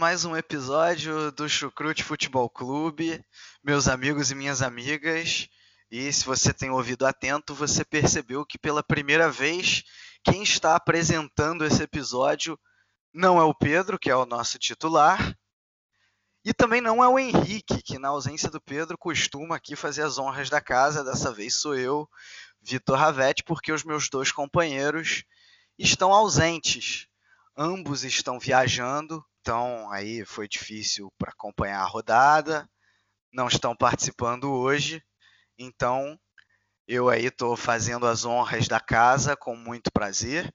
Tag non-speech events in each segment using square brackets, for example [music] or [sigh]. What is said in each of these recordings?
Mais um episódio do Chucrute Futebol Clube, meus amigos e minhas amigas. E se você tem ouvido atento, você percebeu que pela primeira vez quem está apresentando esse episódio não é o Pedro, que é o nosso titular, e também não é o Henrique, que na ausência do Pedro costuma aqui fazer as honras da casa. Dessa vez sou eu, Vitor Ravetti, porque os meus dois companheiros estão ausentes ambos estão viajando, então aí foi difícil para acompanhar a rodada, não estão participando hoje, então eu aí estou fazendo as honras da casa com muito prazer,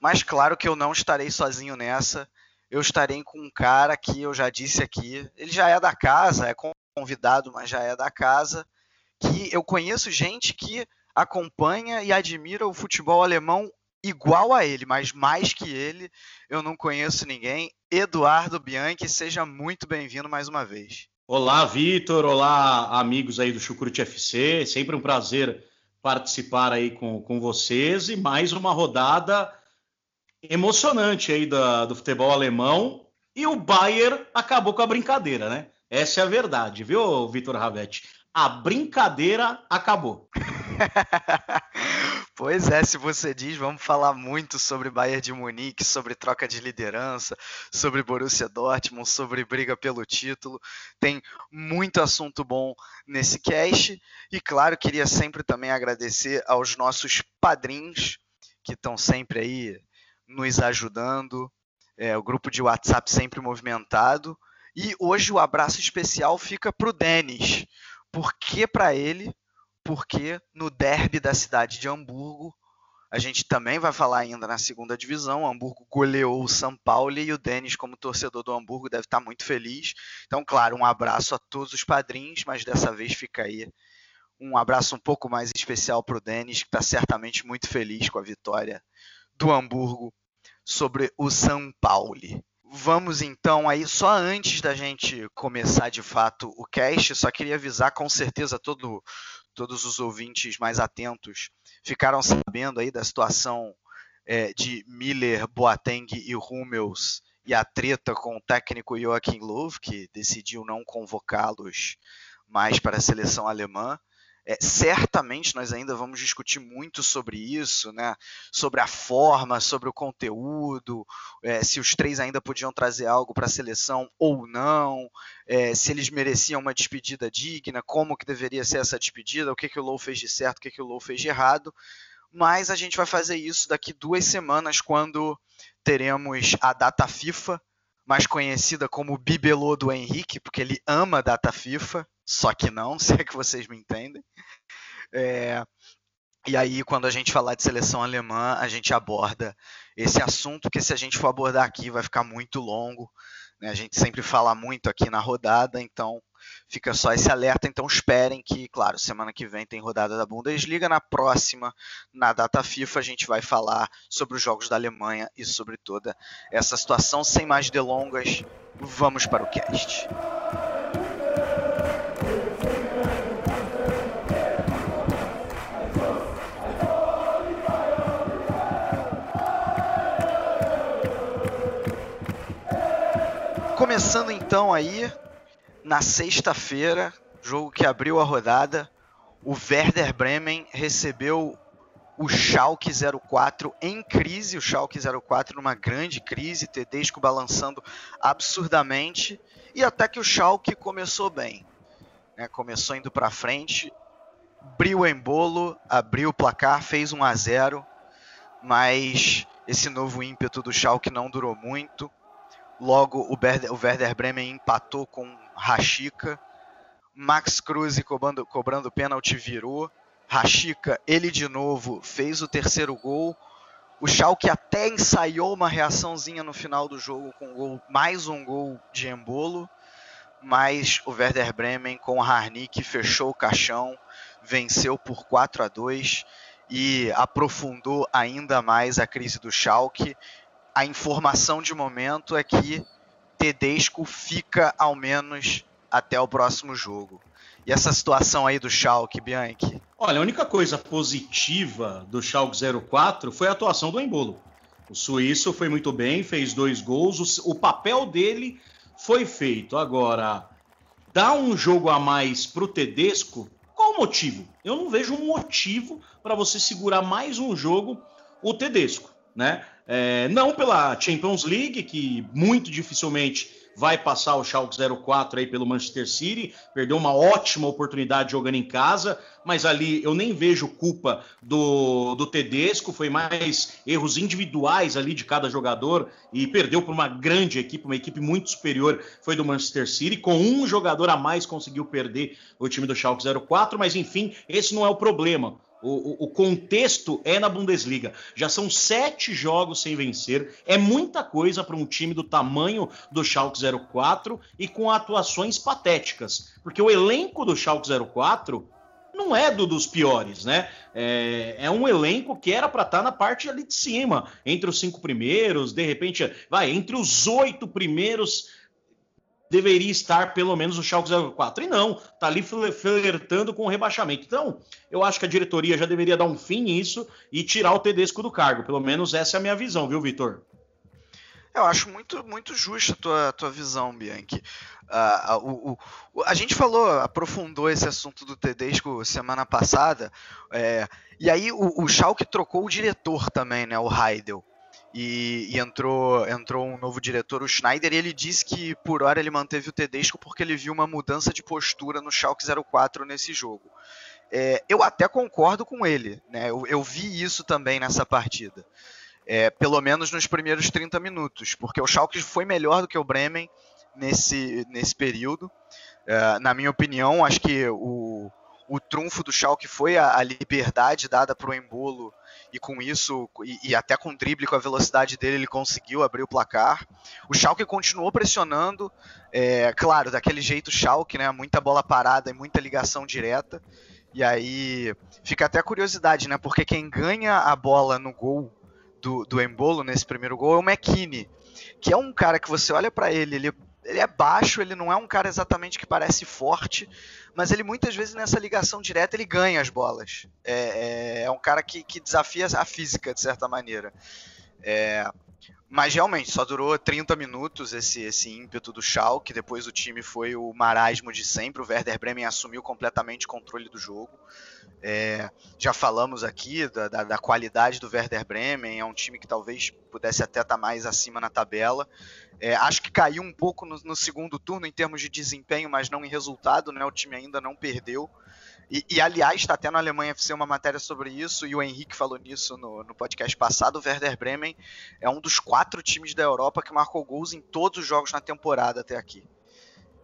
mas claro que eu não estarei sozinho nessa, eu estarei com um cara que eu já disse aqui, ele já é da casa, é convidado, mas já é da casa, que eu conheço gente que acompanha e admira o futebol alemão igual a ele, mas mais que ele, eu não conheço ninguém. Eduardo Bianchi, seja muito bem-vindo mais uma vez. Olá, Vitor. Olá, amigos aí do Chucrute FC. Sempre um prazer participar aí com, com vocês e mais uma rodada emocionante aí da, do futebol alemão. E o Bayern acabou com a brincadeira, né? Essa é a verdade, viu, Vitor Ravetti? A brincadeira acabou. [laughs] Pois é, se você diz, vamos falar muito sobre Bayern de Munique, sobre troca de liderança, sobre Borussia Dortmund, sobre briga pelo título. Tem muito assunto bom nesse cast. E claro, queria sempre também agradecer aos nossos padrinhos que estão sempre aí nos ajudando. É, o grupo de WhatsApp sempre movimentado. E hoje o abraço especial fica para o Denis, porque para ele porque no derby da cidade de Hamburgo, a gente também vai falar ainda na segunda divisão, o Hamburgo goleou o São Paulo e o Denis, como torcedor do Hamburgo, deve estar muito feliz. Então, claro, um abraço a todos os padrinhos, mas dessa vez fica aí um abraço um pouco mais especial para o Denis, que está certamente muito feliz com a vitória do Hamburgo sobre o São Paulo. Vamos então aí, só antes da gente começar de fato o cast, só queria avisar com certeza todo todos os ouvintes mais atentos ficaram sabendo aí da situação é, de Miller, Boateng e Hummels e a treta com o técnico Joachim Löw, que decidiu não convocá-los mais para a seleção alemã. É, certamente nós ainda vamos discutir muito sobre isso, né? sobre a forma, sobre o conteúdo, é, se os três ainda podiam trazer algo para a seleção ou não, é, se eles mereciam uma despedida digna, como que deveria ser essa despedida, o que, que o Low fez de certo, o que, que o Low fez de errado. Mas a gente vai fazer isso daqui duas semanas, quando teremos a data FIFA, mais conhecida como Bibelô do Henrique, porque ele ama a data FIFA, só que não, [laughs] se é que vocês me entendem. É, e aí, quando a gente falar de seleção alemã, a gente aborda esse assunto, que se a gente for abordar aqui vai ficar muito longo. Né? A gente sempre fala muito aqui na rodada, então fica só esse alerta. Então esperem que, claro, semana que vem tem rodada da Bundesliga. Na próxima, na data FIFA, a gente vai falar sobre os jogos da Alemanha e sobre toda essa situação. Sem mais delongas, vamos para o cast. Começando então aí na sexta-feira, jogo que abriu a rodada, o Werder Bremen recebeu o Schalke 04 em crise, o Schalke 04 numa grande crise, Tedesco balançando absurdamente, e até que o Schalke começou bem. Né? Começou indo para frente, abriu o embolo, abriu o placar, fez 1 a 0, mas esse novo ímpeto do Schalke não durou muito. Logo, o Werder, o Werder Bremen empatou com Rashica. Max Cruz cobrando, cobrando pênalti virou. Rashica, ele de novo, fez o terceiro gol. O Schalke até ensaiou uma reaçãozinha no final do jogo com gol, mais um gol de Embolo, mas o Werder Bremen com o Harnik fechou o caixão, venceu por 4 a 2 e aprofundou ainda mais a crise do Schalke. A informação de momento é que Tedesco fica ao menos até o próximo jogo. E essa situação aí do Schalke, Bianchi? Olha, a única coisa positiva do Schalke 04 foi a atuação do Embolo. O suíço foi muito bem, fez dois gols, o, papel dele foi feito. Agora, dar um jogo a mais pro Tedesco, qual o motivo? Eu não vejo um motivo para você segurar mais um jogo o Tedesco, né? É, não pela Champions League, que muito dificilmente vai passar o Schalke 04 aí pelo Manchester City, perdeu uma ótima oportunidade jogando em casa, mas ali eu nem vejo culpa do, do Tedesco, foi mais erros individuais ali de cada jogador e perdeu por uma grande equipe, uma equipe muito superior, foi do Manchester City, com um jogador a mais conseguiu perder o time do Schalke 04, mas enfim, esse não é o problema. O, o, contexto é na Bundesliga. Já são sete jogos sem vencer. É muita coisa para um time do tamanho do Schalke 04 e com atuações patéticas. Porque o elenco do Schalke 04 não é do, dos piores, né? É, é um elenco que era para estar tá na parte ali de cima, entre os cinco primeiros, de repente, vai, entre os oito primeiros deveria estar pelo menos o Schalke 04. E não, tá ali flertando com o rebaixamento. Então, eu acho que a diretoria já deveria dar um fim nisso e tirar o Tedesco do cargo. Pelo menos essa é a minha visão, viu, Vitor? Eu acho muito, muito justa a tua, tua visão, Bianchi. Uh, o, o, a gente falou, aprofundou esse assunto do Tedesco semana passada, é, e aí o, o Schalke trocou o diretor também, né, o Heidel e, e, entrou, entrou um novo diretor, o Schneider, e ele disse que por hora ele manteve o Tedesco porque ele viu uma mudança de postura no Schalke 04 nesse jogo. É, eu até concordo com ele, né? eu, eu vi isso também nessa partida. É, pelo menos nos primeiros 30 minutos, porque o Schalke foi melhor do que o Bremen nesse, nesse período. É, na minha opinião, acho que o, o trunfo do Schalke foi a, a liberdade dada para o Embolo e com isso, e, e, até com o drible, com a velocidade dele, ele conseguiu abrir o placar. O Schalke continuou pressionando, é, claro, daquele jeito Schalke, né, muita bola parada e muita ligação direta. E aí fica até a curiosidade, né, porque quem ganha a bola no gol do, do Embolo, nesse primeiro gol, é o McKinney, que é um cara que você olha para ele, ele ele é baixo, ele não é um cara exatamente que parece forte, mas ele muitas vezes nessa ligação direta ele ganha as bolas. É, é, é um cara que, que, desafia a física de certa maneira. É, mas realmente só durou 30 minutos esse, esse ímpeto do Schalke, depois o time foi o marasmo de sempre, o Werder Bremen assumiu completamente o controle do jogo. É, já falamos aqui da, da, da, qualidade do Werder Bremen, é um time que talvez pudesse até estar tá mais acima na tabela. É, acho que caiu um pouco no, no, segundo turno em termos de desempenho, mas não em resultado, né? O time ainda não perdeu. E, e aliás, está até na Alemanha FC uma matéria sobre isso, e o Henrique falou nisso no, no, podcast passado. O Werder Bremen é um dos quatro times da Europa que marcou gols em todos os jogos na temporada até aqui.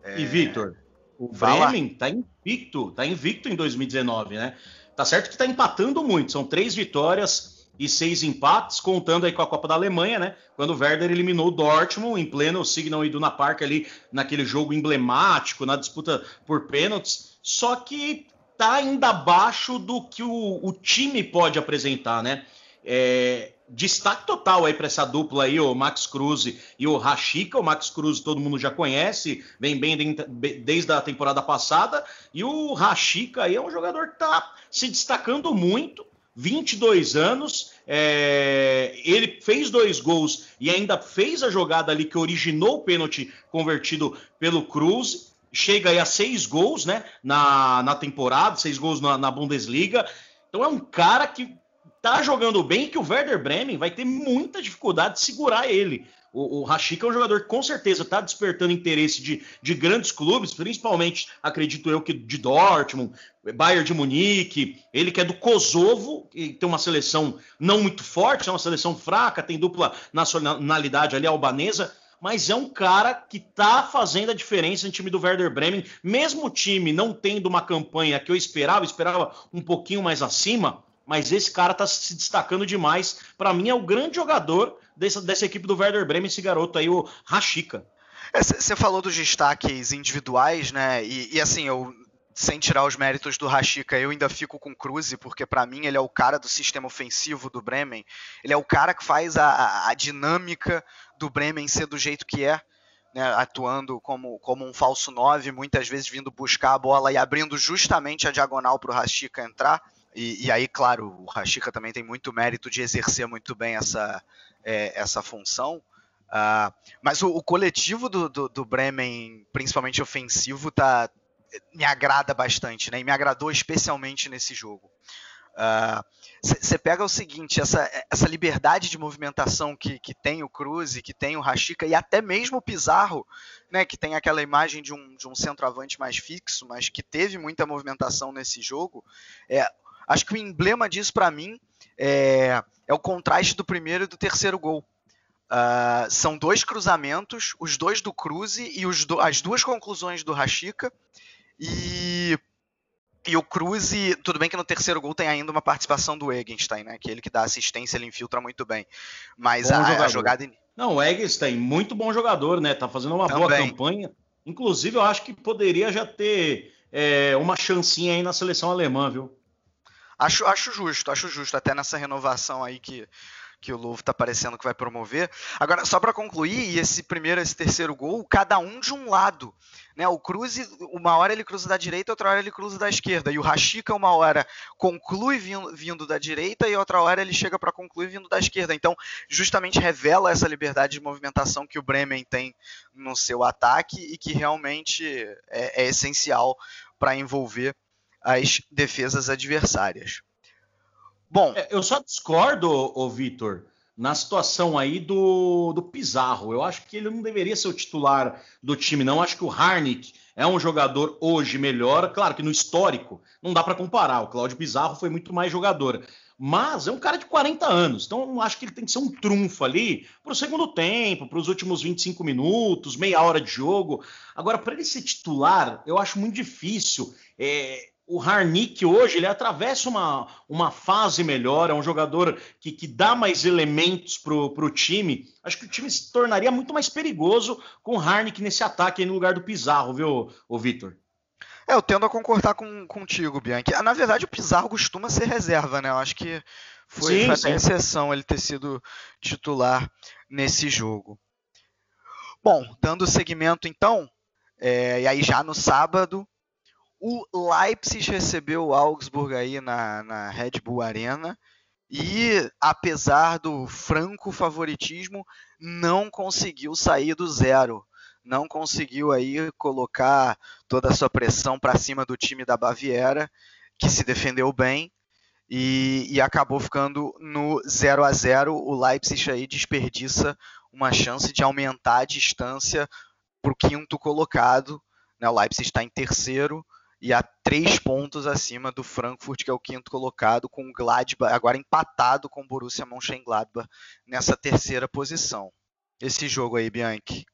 É... E Victor, o Bremen está invicto, tá invicto em 2019, né? Tá certo que está empatando muito, são três vitórias e seis empates, contando aí com a Copa da Alemanha, né? Quando o Werder eliminou o Dortmund em pleno Signal Iduna Park ali, naquele jogo emblemático, na disputa por pênaltis. Só que tá ainda abaixo do que o, o time pode apresentar, né? É, destaque total aí para essa dupla aí, o Max Cruz e o Rashica. O Max Cruz todo mundo já conhece, vem bem desde a temporada passada. E o Rashica aí é um jogador que tá se destacando muito. 22 anos, é, ele fez dois gols e ainda fez a jogada ali que originou o pênalti convertido pelo Cruz chega aí a seis gols né, na, na temporada, seis gols na, na Bundesliga. Então é um cara que tá jogando bem que o Werder Bremen vai ter muita dificuldade de segurar ele. O, o Rashik é um jogador que com certeza está despertando interesse de, de grandes clubes, principalmente, acredito eu, que de Dortmund, Bayern de Munique, ele que é do Kosovo, que tem uma seleção não muito forte, é uma seleção fraca, tem dupla nacionalidade ali albanesa, mas é um cara que tá fazendo a diferença no time do Werder Bremen, mesmo o time não tendo uma campanha que eu esperava, esperava um pouquinho mais acima, mas esse cara tá se destacando demais. Para mim é o grande jogador dessa, dessa equipe do Werder Bremen, esse garoto aí, o Rashica. Você é, falou dos destaques individuais, né? E, e, assim, eu sem tirar os méritos do Rashica, eu ainda fico com o Cruze, porque para mim ele é o cara do sistema ofensivo do Bremen. Ele é o cara que faz a, a dinâmica do Bremen ser do jeito que é. Né, atuando como, como um falso 9, muitas vezes vindo buscar a bola e abrindo justamente a diagonal para o Rashica entrar. E, e, aí, claro, o Rashica também tem muito mérito de exercer muito bem essa, é, essa função. Uh, mas o, o coletivo do, do, do, Bremen, principalmente ofensivo, tá, me agrada bastante, né? E me agradou especialmente nesse jogo. Você uh, pega o seguinte, essa, essa liberdade de movimentação que, que tem o Cruz, que tem o Rashica e até mesmo o Pizarro, né, que tem aquela imagem de um, de um centroavante mais fixo, mas que teve muita movimentação nesse jogo. É, acho que o emblema disso para mim é, é o contraste do primeiro e do terceiro gol. Uh, são dois cruzamentos, os dois do Cruze e do, as duas conclusões do Rashica. E, e o Cruze, tudo bem que no terceiro gol tem ainda uma participação do Egenstein, né? Que ele que dá assistência, ele infiltra muito bem. Mas a, a, jogada. Não, o Egenstein, muito bom jogador, né? Tá fazendo uma Também. boa campanha. Inclusive, eu acho que poderia já ter é, uma chancinha aí na seleção alemã, viu? Acho, acho justo, acho justo. Até nessa renovação aí que que o Louvre está parecendo que vai promover. Agora, só para concluir, esse primeiro, esse terceiro gol, cada um de um lado. Né? O Cruze, uma hora ele cruza da direita, outra hora ele cruza da esquerda. E o Rashica, uma hora conclui vindo, vindo da direita e outra hora ele chega para concluir vindo da esquerda. Então, justamente revela essa liberdade de movimentação que o Bremen tem no seu ataque e que realmente é, é essencial para envolver as defesas adversárias. Bom. É, eu só discordo, ô, Vitor, na situação aí do, do Pizarro. Eu acho que ele não deveria ser o titular do time, não. Eu acho que o Harnick é um jogador hoje melhor. Claro que no histórico não dá para comparar. O Cláudio Pizarro foi muito mais jogador. Mas é um cara de 40 anos, então acho que ele tem que ser um trunfo ali para o segundo tempo, para os últimos 25 minutos, meia hora de jogo. Agora, para ele ser titular, eu acho muito difícil. É, o Harnick hoje ele atravessa uma, uma fase melhor, é um jogador que, que dá mais elementos para o time. Acho que o time se tornaria muito mais perigoso com o Harnick nesse ataque no lugar do Pizarro, viu, o Vitor? É, eu tendo a concordar com, contigo, Bianchi. Ah, na verdade, o Pizarro costuma ser reserva, né? Eu acho que foi sim, sim. exceção ele ter sido titular nesse jogo. Bom, dando seguimento então, é, e aí já no sábado, o Leipzig recebeu o Augsburg aí na, na Red Bull Arena e, apesar do franco favoritismo, não conseguiu sair do zero. Não conseguiu aí colocar toda a sua pressão para cima do time da Baviera, que se defendeu bem e, e acabou ficando no 0 a 0 O Leipzig aí desperdiça uma chance de aumentar a distância para o quinto colocado. Né? O Leipzig está em terceiro, e a três pontos acima do Frankfurt, que é o quinto colocado, com o Gladbach agora empatado com o Borussia Mönchengladbach nessa terceira posição. Esse jogo aí, Bianchi.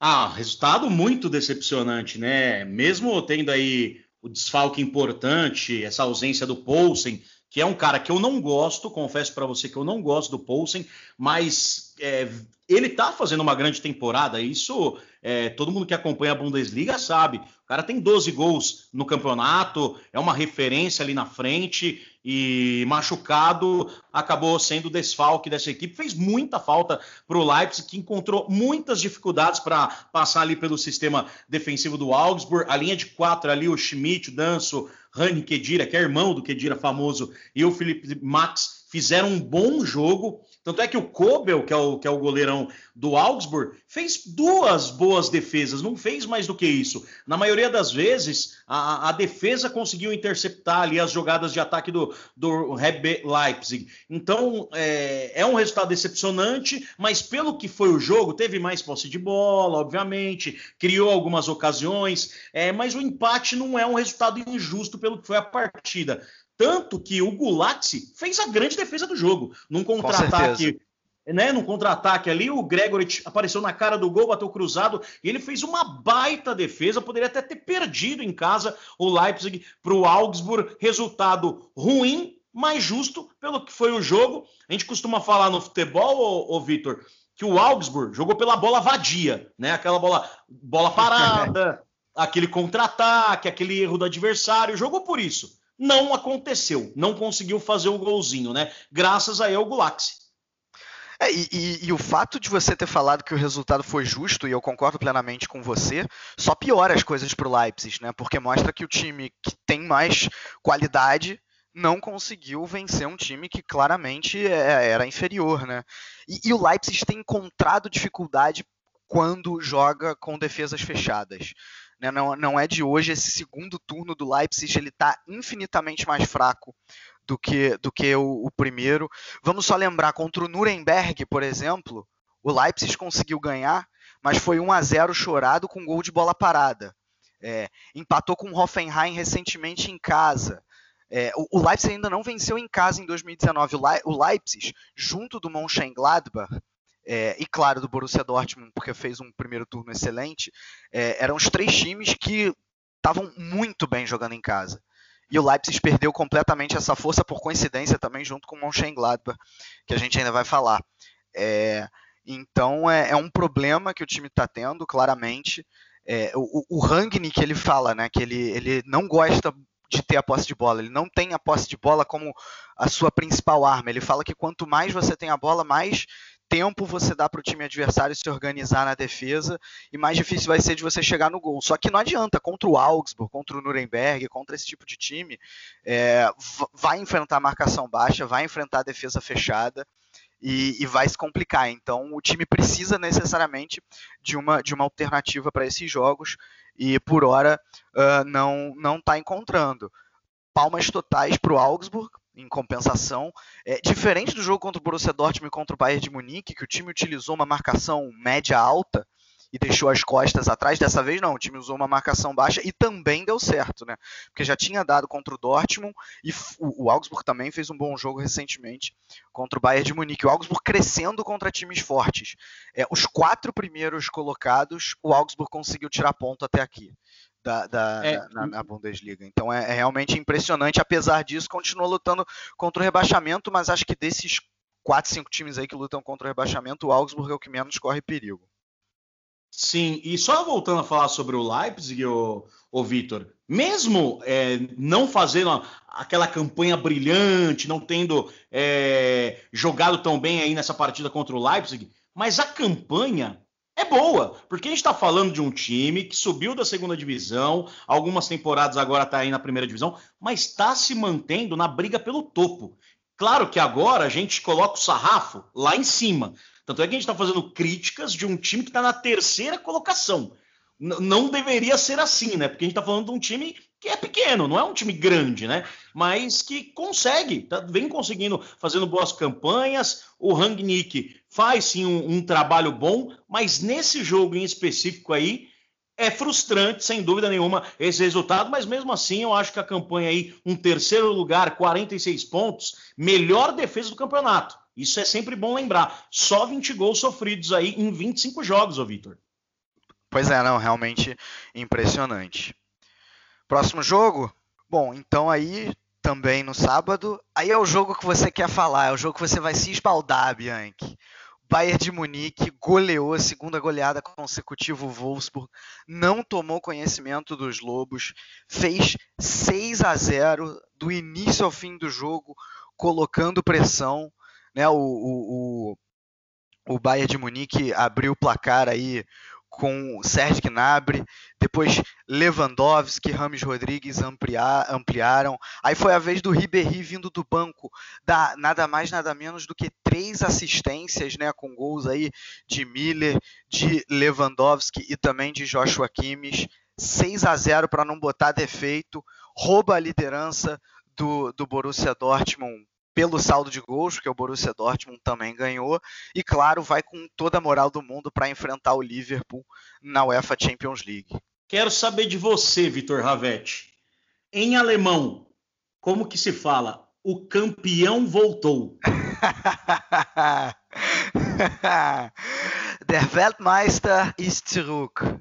Ah, resultado muito decepcionante, né? Mesmo tendo aí o desfalque importante, essa ausência do Poulsen, que é um cara que eu não gosto, confesso para você que eu não gosto do Poulsen, mas é, ele tá fazendo uma grande temporada, isso é, todo mundo que acompanha a Bundesliga sabe. O cara tem 12 gols no campeonato, é uma referência ali na frente e machucado acabou sendo desfalque dessa equipe. Fez muita falta para o Leipzig, que encontrou muitas dificuldades para passar ali pelo sistema defensivo do Augsburg. A linha de quatro ali, o Schmidt, o Danço, Rani Kedira, que é irmão do Kedira famoso, e o Felipe Max fizeram um bom jogo. Tanto é que o Kobel, que é o, que é o goleirão do Augsburg, fez duas boas defesas, não fez mais do que isso. Na maioria das vezes, a, a defesa conseguiu interceptar ali as jogadas de ataque do, do Leipzig. Então, é, é um resultado decepcionante, mas pelo que foi o jogo, teve mais posse de bola, obviamente, criou algumas ocasiões, é, mas o empate não é um resultado injusto pelo que foi a partida. Tanto que o Gulazzi fez a grande defesa do jogo. Num contra-ataque né, num contra-ataque ali, o Gregory apareceu na cara do gol, bateu cruzado, e ele fez uma baita defesa, poderia até ter perdido em casa o Leipzig para o Augsburg, resultado ruim mais justo pelo que foi o jogo. A gente costuma falar no futebol, ô, ô Vitor, que o Augsburg jogou pela bola vadia, né? Aquela bola, bola parada, [laughs] aquele contra-ataque, aquele erro do adversário, jogou por isso. Não aconteceu, não conseguiu fazer o golzinho, né? Graças a El Gulaxi. É, e, e, e, o fato de você ter falado que o resultado foi justo, e eu concordo plenamente com você, só piora as coisas para o Leipzig, né? Porque mostra que o time que tem mais qualidade não conseguiu vencer um time que claramente é, era inferior, né? E, e o Leipzig tem encontrado dificuldade quando joga com defesas fechadas. Né? Não, não é de hoje esse segundo turno do Leipzig ele está infinitamente mais fraco do que, do que o, o, primeiro. Vamos só lembrar, contra o Nuremberg, por exemplo, o Leipzig conseguiu ganhar, mas foi 1 a 0 chorado com gol de bola parada. É, empatou com o Hoffenheim recentemente em casa. É, o, Leipzig ainda não venceu em casa em 2019. O, Le, o Leipzig, junto do Mönchengladbach, é, e claro do Borussia Dortmund, porque fez um primeiro turno excelente, é, eram os três times que estavam muito bem jogando em casa. E o Leipzig perdeu completamente essa força, por coincidência também, junto com o Mönchengladbach, que a gente ainda vai falar. É, então é, é, um problema que o time está tendo, claramente. É, o, o Rangnick, ele fala né, que ele, ele não gosta de ter a posse de bola, ele não tem a posse de bola como a sua principal arma. Ele fala que quanto mais você tem a bola, mais tempo você dá para o time adversário se organizar na defesa e mais difícil vai ser de você chegar no gol. Só que não adianta, contra o Augsburg, contra o Nuremberg, contra esse tipo de time, é, vai enfrentar marcação baixa, vai enfrentar defesa fechada. E, e, vai se complicar. Então, o time precisa necessariamente de uma, de uma alternativa para esses jogos e, por hora, uh, não não está encontrando. Palmas totais para o Augsburg, em compensação. É, diferente do jogo contra o Borussia Dortmund e contra o Bayern de Munique, que o time utilizou uma marcação média alta e deixou as costas atrás, dessa vez não, o time usou uma marcação baixa e também deu certo, né? Porque já tinha dado contra o Dortmund e o, o Augsburg também fez um bom jogo recentemente contra o Bayern de Munique. O Augsburg crescendo contra times fortes. É, os quatro primeiros colocados, o Augsburg conseguiu tirar ponto até aqui da, da é, na, na, Bundesliga. Então é, é, realmente impressionante. Apesar disso, continua lutando contra o rebaixamento, mas acho que desses quatro, cinco times aí que lutam contra o rebaixamento, o Augsburg é o que menos corre perigo. Sim, e só voltando a falar sobre o Leipzig, o, o Vitor, mesmo é, não fazendo aquela campanha brilhante, não tendo é, jogado tão bem aí nessa partida contra o Leipzig, mas a campanha é boa, porque a gente está falando de um time que subiu da segunda divisão, algumas temporadas agora está aí na primeira divisão, mas está se mantendo na briga pelo topo. Claro que agora a gente coloca o sarrafo lá em cima. Tanto é que a gente está fazendo críticas de um time que está na terceira colocação. N não deveria ser assim, né? Porque a gente está falando de um time que é pequeno, não é um time grande, né? Mas que consegue, tá, vem conseguindo, fazendo boas campanhas. O Rangnick faz sim um, um, trabalho bom, mas nesse jogo em específico aí é frustrante, sem dúvida nenhuma, esse resultado, mas mesmo assim eu acho que a campanha aí, um terceiro lugar, 46 pontos, melhor defesa do campeonato. Isso é sempre bom lembrar. Só 20 gols sofridos aí em 25 jogos, ô Vitor. Pois é, não, realmente impressionante. Próximo jogo? Bom, então aí também no sábado. Aí é o jogo que você quer falar, é o jogo que você vai se espaldar, Bianchi. Bayern de Munique goleou a segunda goleada consecutiva o Wolfsburg, não tomou conhecimento dos Lobos, fez 6 a 0 do início ao fim do jogo, colocando pressão. Né? O, o, o, o Bayern de Munique abriu o placar aí com Sérgio Gnabry, depois Lewandowski, Rames Rodrigues ampliar, ampliaram. Aí foi a vez do Ribéry vindo do banco, dar nada mais nada menos do que três assistências, né, com gols aí de Miller, de Lewandowski e também de Joshua Kimmich. 6 a 0 para não botar defeito, rouba a liderança do, do Borussia Dortmund pelo saldo de gols, porque o Borussia Dortmund também ganhou, e claro, vai com toda a moral do mundo para enfrentar o Liverpool na UEFA Champions League. Quero saber de você, Vitor Ravetti. Em alemão, como que se fala? O campeão voltou. [laughs] Der Weltmeister ist zurück.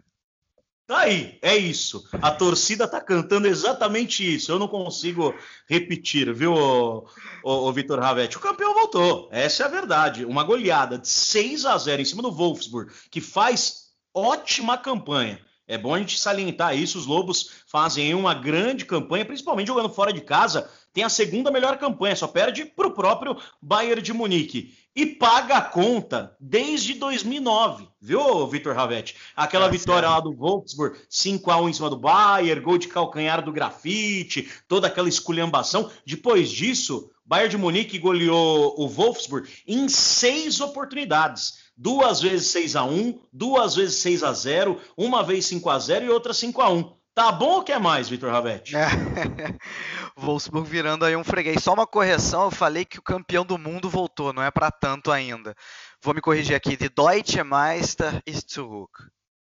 Tá aí, é isso. A torcida tá cantando exatamente isso. Eu não consigo repetir, viu, o, o, o Vitor Ravetti? O campeão voltou. Essa é a verdade. Uma goleada de 6 a 0 em cima do Wolfsburg, que faz ótima campanha. É bom a gente salientar isso. Os Lobos fazem uma grande campanha, principalmente jogando fora de casa. Tem a segunda melhor campanha, só perde para o próprio Bayern de Munique e paga a conta desde 2009, viu, Vitor Ravetti? Aquela é, vitória lá do Wolfsburg, 5 a 1 em cima do Bayern, gol de calcanhar do grafite, toda aquela esculhambação. Depois disso, Bayern de Munique goleou o Wolfsburg em seis oportunidades. Duas vezes 6 a 1 duas vezes 6 a 0 uma vez 5 a 0 e outra 5 a 1 Tá bom ou quer mais, Vitor Ravetti? É. [laughs] Wolfsburg virando aí um freguês. Só uma correção, eu falei que o campeão do mundo voltou, não é para tanto ainda. Vou me corrigir aqui. De Deutsche Meister ist zurück.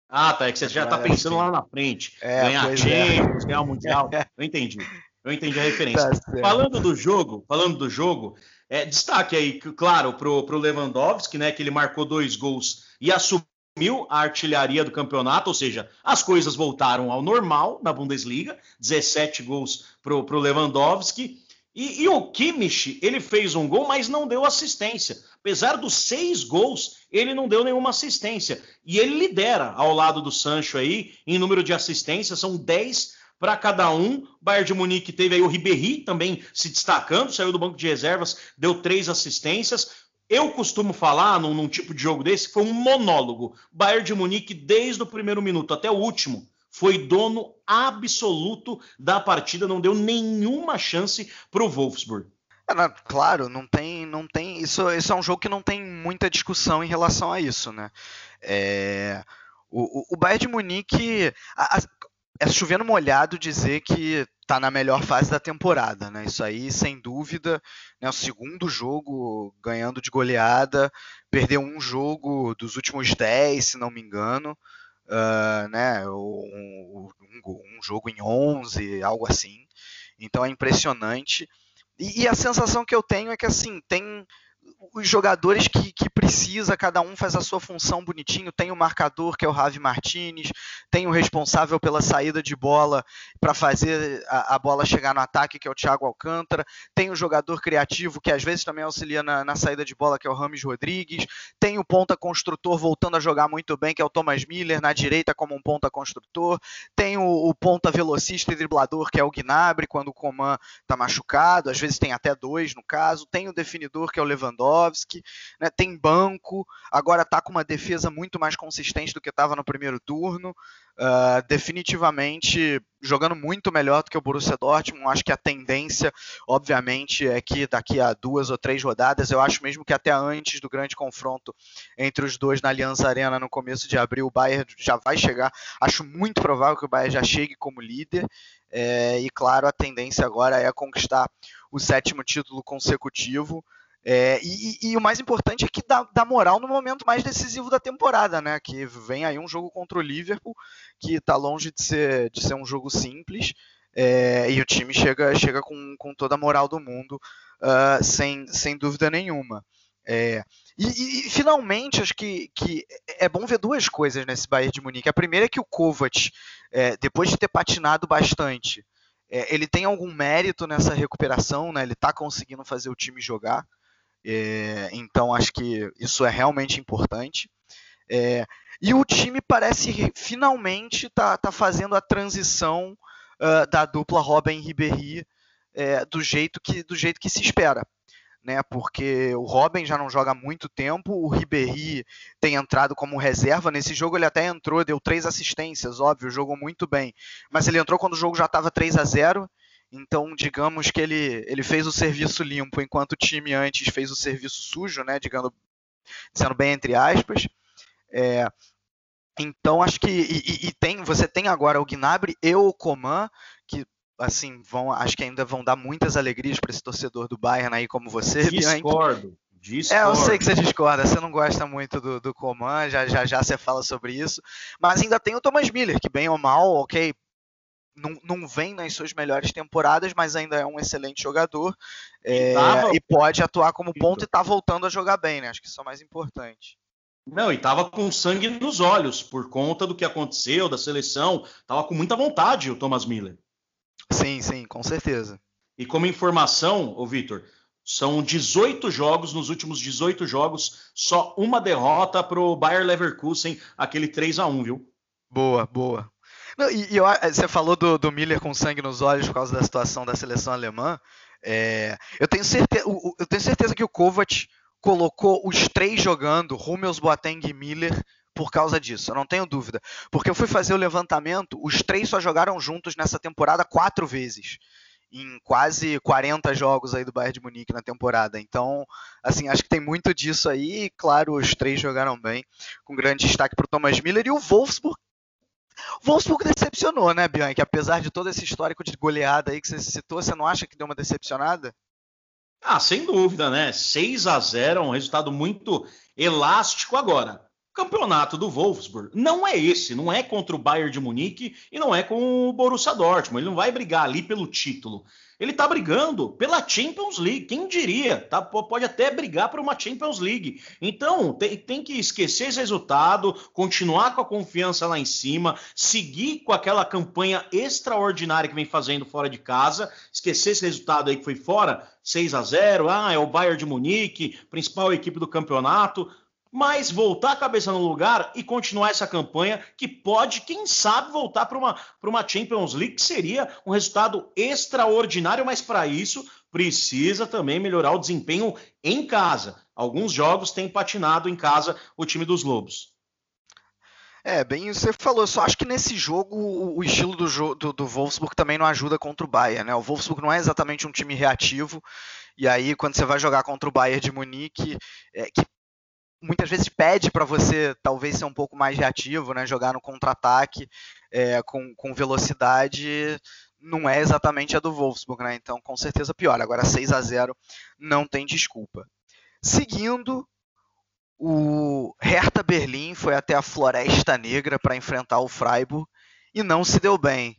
Ah, tá. É que você já tá é, pensando lá na frente. É, ganhar é. Champions, ganhar o Mundial. [laughs] Eu entendi. Eu entendi a referência. Tá falando do jogo, falando do jogo, é, destaque aí, claro, pro, pro Lewandowski, né? Que ele marcou dois gols e assumiu assumiu a artilharia do campeonato, ou seja, as coisas voltaram ao normal na Bundesliga, 17 gols para o Lewandowski. E, e, o Kimmich, ele fez um gol, mas não deu assistência. Apesar dos seis gols, ele não deu nenhuma assistência. E ele lidera ao lado do Sancho aí, em número de assistências, são 10 para cada um. Bayern de Munique teve aí o Ribéry também se destacando, saiu do banco de reservas, deu três assistências. Eu costumo falar, num, num, tipo de jogo desse, que foi um monólogo. Bayern de Munique, desde o primeiro minuto até o último, foi dono absoluto da partida, não deu nenhuma chance para o Wolfsburg. É, claro, não tem, não tem. Isso, isso é um jogo que não tem muita discussão em relação a isso, né? É, o, o, o Bayern de Munique, a, a, é chovendo molhado dizer que está na melhor fase da temporada, né? Isso aí, sem dúvida, né? O segundo jogo ganhando de goleada, perdeu um jogo dos últimos 10, se não me engano, uh, né? Um, um, um, jogo em 11, algo assim. Então é impressionante. E, e a sensação que eu tenho é que assim tem os jogadores que, que precisa, cada um faz a sua função bonitinho. Tem o marcador, que é o Ravi Martinez, tem o responsável pela saída de bola para fazer a, a, bola chegar no ataque, que é o Thiago Alcântara. Tem o jogador criativo, que às vezes também auxilia na, na saída de bola, que é o Rames Rodrigues. Tem o ponta construtor voltando a jogar muito bem, que é o Thomas Miller, na direita como um ponta construtor. Tem o, o ponta velocista e driblador, que é o Gnabry, quando o Coman está machucado. Às vezes tem até dois, no caso. Tem o definidor, que é o Lewandowski. Né? Tem banco, agora está com uma defesa muito mais consistente do que estava no primeiro turno. Uh, definitivamente jogando muito melhor do que o Borussia Dortmund. Acho que a tendência, obviamente, é que daqui a duas ou três rodadas, eu acho mesmo que até antes do grande confronto entre os dois na Aliança Arena no começo de abril, o Bayern já vai chegar. Acho muito provável que o Bayern já chegue como líder. É, e claro, a tendência agora é conquistar o sétimo título consecutivo. É, e, e, o mais importante é que dá, dá, moral no momento mais decisivo da temporada, né? Que vem aí um jogo contra o Liverpool, que está longe de ser, de ser um jogo simples, é, e o time chega, chega com, com toda a moral do mundo, uh, sem, sem dúvida nenhuma. É, e, e, finalmente, acho que, que é bom ver duas coisas nesse Bayern de Munique. A primeira é que o Kovac, é, depois de ter patinado bastante, é, ele tem algum mérito nessa recuperação, né? ele está conseguindo fazer o time jogar. É, então acho que isso é realmente importante. É, e o time parece finalmente tá, tá fazendo a transição uh, da dupla Robin Ribéry é, do jeito que do jeito que se espera. Né, porque o Robin já não joga há muito tempo, o Ribéry tem entrado como reserva nesse jogo, ele até entrou, deu três assistências, óbvio, jogou muito bem, mas ele entrou quando o jogo já estava 3 a 0 então, digamos que ele, ele fez o serviço limpo, enquanto o time antes fez o serviço sujo, né? Digamos, sendo bem entre aspas. É, então, acho que. E, e, tem, você tem agora o Gnabry e o Coman, que assim, vão, acho que ainda vão dar muitas alegrias para esse torcedor do Bayern aí, como você. [laughs] Discordo. Discordo. É, eu sei que você discorda, você não gosta muito do, do Coman, já, já já você fala sobre isso. Mas ainda tem o Thomas Miller, que bem ou mal, ok, não, não vem nas suas melhores temporadas, mas ainda é um excelente jogador é, e pode atuar como ponto e está voltando a jogar bem, né? Acho que isso é o mais importante. Não, e tava com sangue nos olhos por conta do que aconteceu, da seleção. Tava com muita vontade o Thomas Miller. Sim, sim, com certeza. E como informação, ô Vitor, são 18 jogos, nos últimos 18 jogos, só uma derrota pro Bayer Leverkusen, aquele 3 a 1 viu? Boa, boa. E, e eu, você falou do, do, Miller com sangue nos olhos por causa da situação da seleção alemã. É, eu, tenho certeza, eu tenho certeza que o Kovac colocou os três jogando, Hummels, Boateng e Miller, por causa disso, eu não tenho dúvida. Porque eu fui fazer o levantamento, os três só jogaram juntos nessa temporada quatro vezes. Em quase 40 jogos aí do Bayern de Munique na temporada. Então, assim, acho que tem muito disso aí. Claro, os três jogaram bem, com grande destaque para o Thomas Miller e o Wolfsburg. Wolfsburg decepcionou, né, Bianchi? Apesar de todo esse histórico de goleada aí que você citou, você não acha que deu uma decepcionada? Ah, sem dúvida, né? 6 a 0 é um resultado muito elástico agora. O campeonato do Wolfsburg não é esse, não é contra o Bayern de Munique e não é com o Borussia Dortmund. Ele não vai brigar ali pelo título. Ele está brigando pela Champions League. Quem diria? Tá, pode até brigar por uma Champions League. Então, tem, tem, que esquecer esse resultado, continuar com a confiança lá em cima, seguir com aquela campanha extraordinária que vem fazendo fora de casa, esquecer esse resultado aí que foi fora, 6 a 0 ah, é o Bayern de Munique, principal equipe do campeonato mas voltar a cabeça no lugar e continuar essa campanha que pode, quem sabe, voltar para uma, uma Champions League, que seria um resultado extraordinário, mas para isso precisa também melhorar o desempenho em casa. Alguns jogos têm patinado em casa o time dos Lobos. É, bem você falou. Só acho que nesse jogo o estilo do, do, do Wolfsburg também não ajuda contra o Bayern, né? O Wolfsburg não é exatamente um time reativo. E aí, quando você vai jogar contra o Bayern de Munique, é, que muitas vezes pede para você talvez ser um pouco mais reativo, né? Jogar no contra-ataque é, com, com velocidade não é exatamente a do Wolfsburg, né? Então com certeza pior. Agora 6 a 0 não tem desculpa. Seguindo, o Hertha Berlim foi até a Floresta Negra para enfrentar o Freiburg e não se deu bem.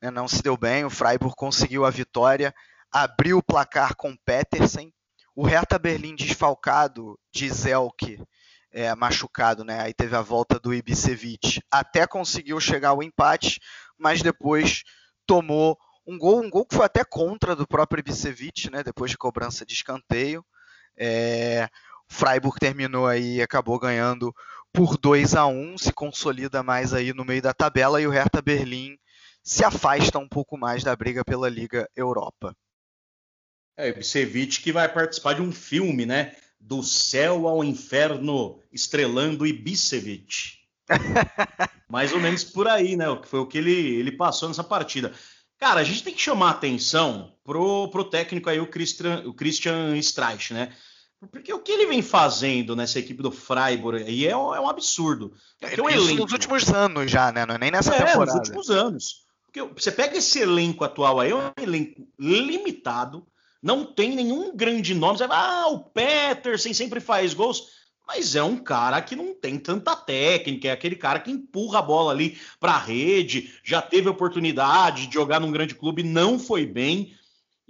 Né? Não se deu bem. O Freiburg conseguiu a vitória, abriu o placar com Petersen o Hertha Berlim desfalcado de Zelk, é, machucado, né? Aí teve a volta do Ibisevic. Até conseguiu chegar ao empate, mas depois tomou um gol, um gol que foi até contra do próprio Ibisevic, né? Depois de cobrança de escanteio. É, Freiburg terminou aí e acabou ganhando por 2 a 1 se consolida mais aí no meio da tabela e o Hertha Berlim se afasta um pouco mais da briga pela Liga Europa. É, Ibisevic que vai participar de um filme, né? Do céu ao inferno, estrelando Ibisevic. [laughs] Mais ou menos por aí, né? Foi o que ele, ele passou nessa partida. Cara, a gente tem que chamar atenção pro, pro técnico aí, o Christian, o Christian Streich, né? Porque o que ele vem fazendo nessa equipe do Freiburg aí é, é um absurdo. Porque é, Isso nos últimos anos já, né? Não é nem nessa é, temporada. nos últimos anos. Porque você pega esse elenco atual aí, é um elenco limitado, não tem nenhum grande nome. Você vai, ah, o Peterson sempre faz gols. Mas é um cara que não tem tanta técnica, é aquele cara que empurra a bola ali para a rede, já teve oportunidade de jogar num grande clube, não foi bem.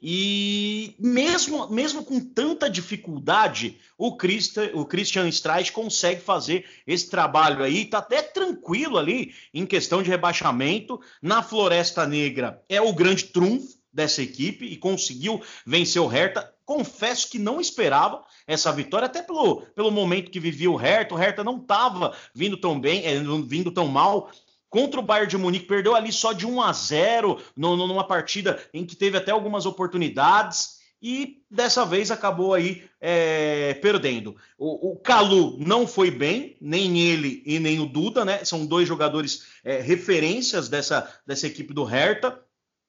E mesmo, mesmo com tanta dificuldade, o, Christa, o Christian Streich consegue fazer esse trabalho aí, tá até tranquilo ali em questão de rebaixamento. Na Floresta Negra é o grande trunfo, dessa equipe e conseguiu vencer o Hertha. Confesso que não esperava essa vitória, até pelo, pelo momento que vivia o Hertha. O Hertha não estava vindo tão bem, é, vindo tão mal. Contra o Bayern de Munique, perdeu ali só de 1 a 0 no, no, numa partida em que teve até algumas oportunidades e dessa vez acabou aí é, perdendo. O, o Calu não foi bem, nem ele e nem o Duda, né? São dois jogadores é, referências dessa, dessa equipe do Hertha.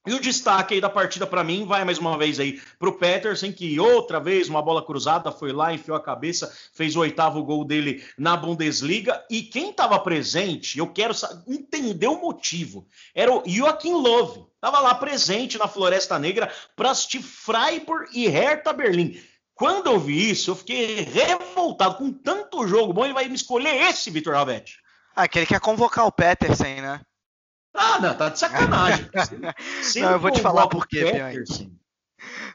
E o destaque aí da partida para mim vai mais uma vez aí para o Peterson, que outra vez uma bola cruzada foi lá, enfiou a cabeça, fez o oitavo gol dele na Bundesliga. E quem estava presente, eu quero entender o motivo, era o Joaquim Love. Estava lá presente na Floresta Negra para assistir Freiburg e Hertha Berlim. Quando eu vi isso, eu fiquei revoltado. Com tanto jogo bom, ele vai me escolher esse, Vitor Alvetti. Ah, que quer convocar o Peterson, né? Ah, não, tá de sacanagem. [laughs] não, eu vou te falar por quê,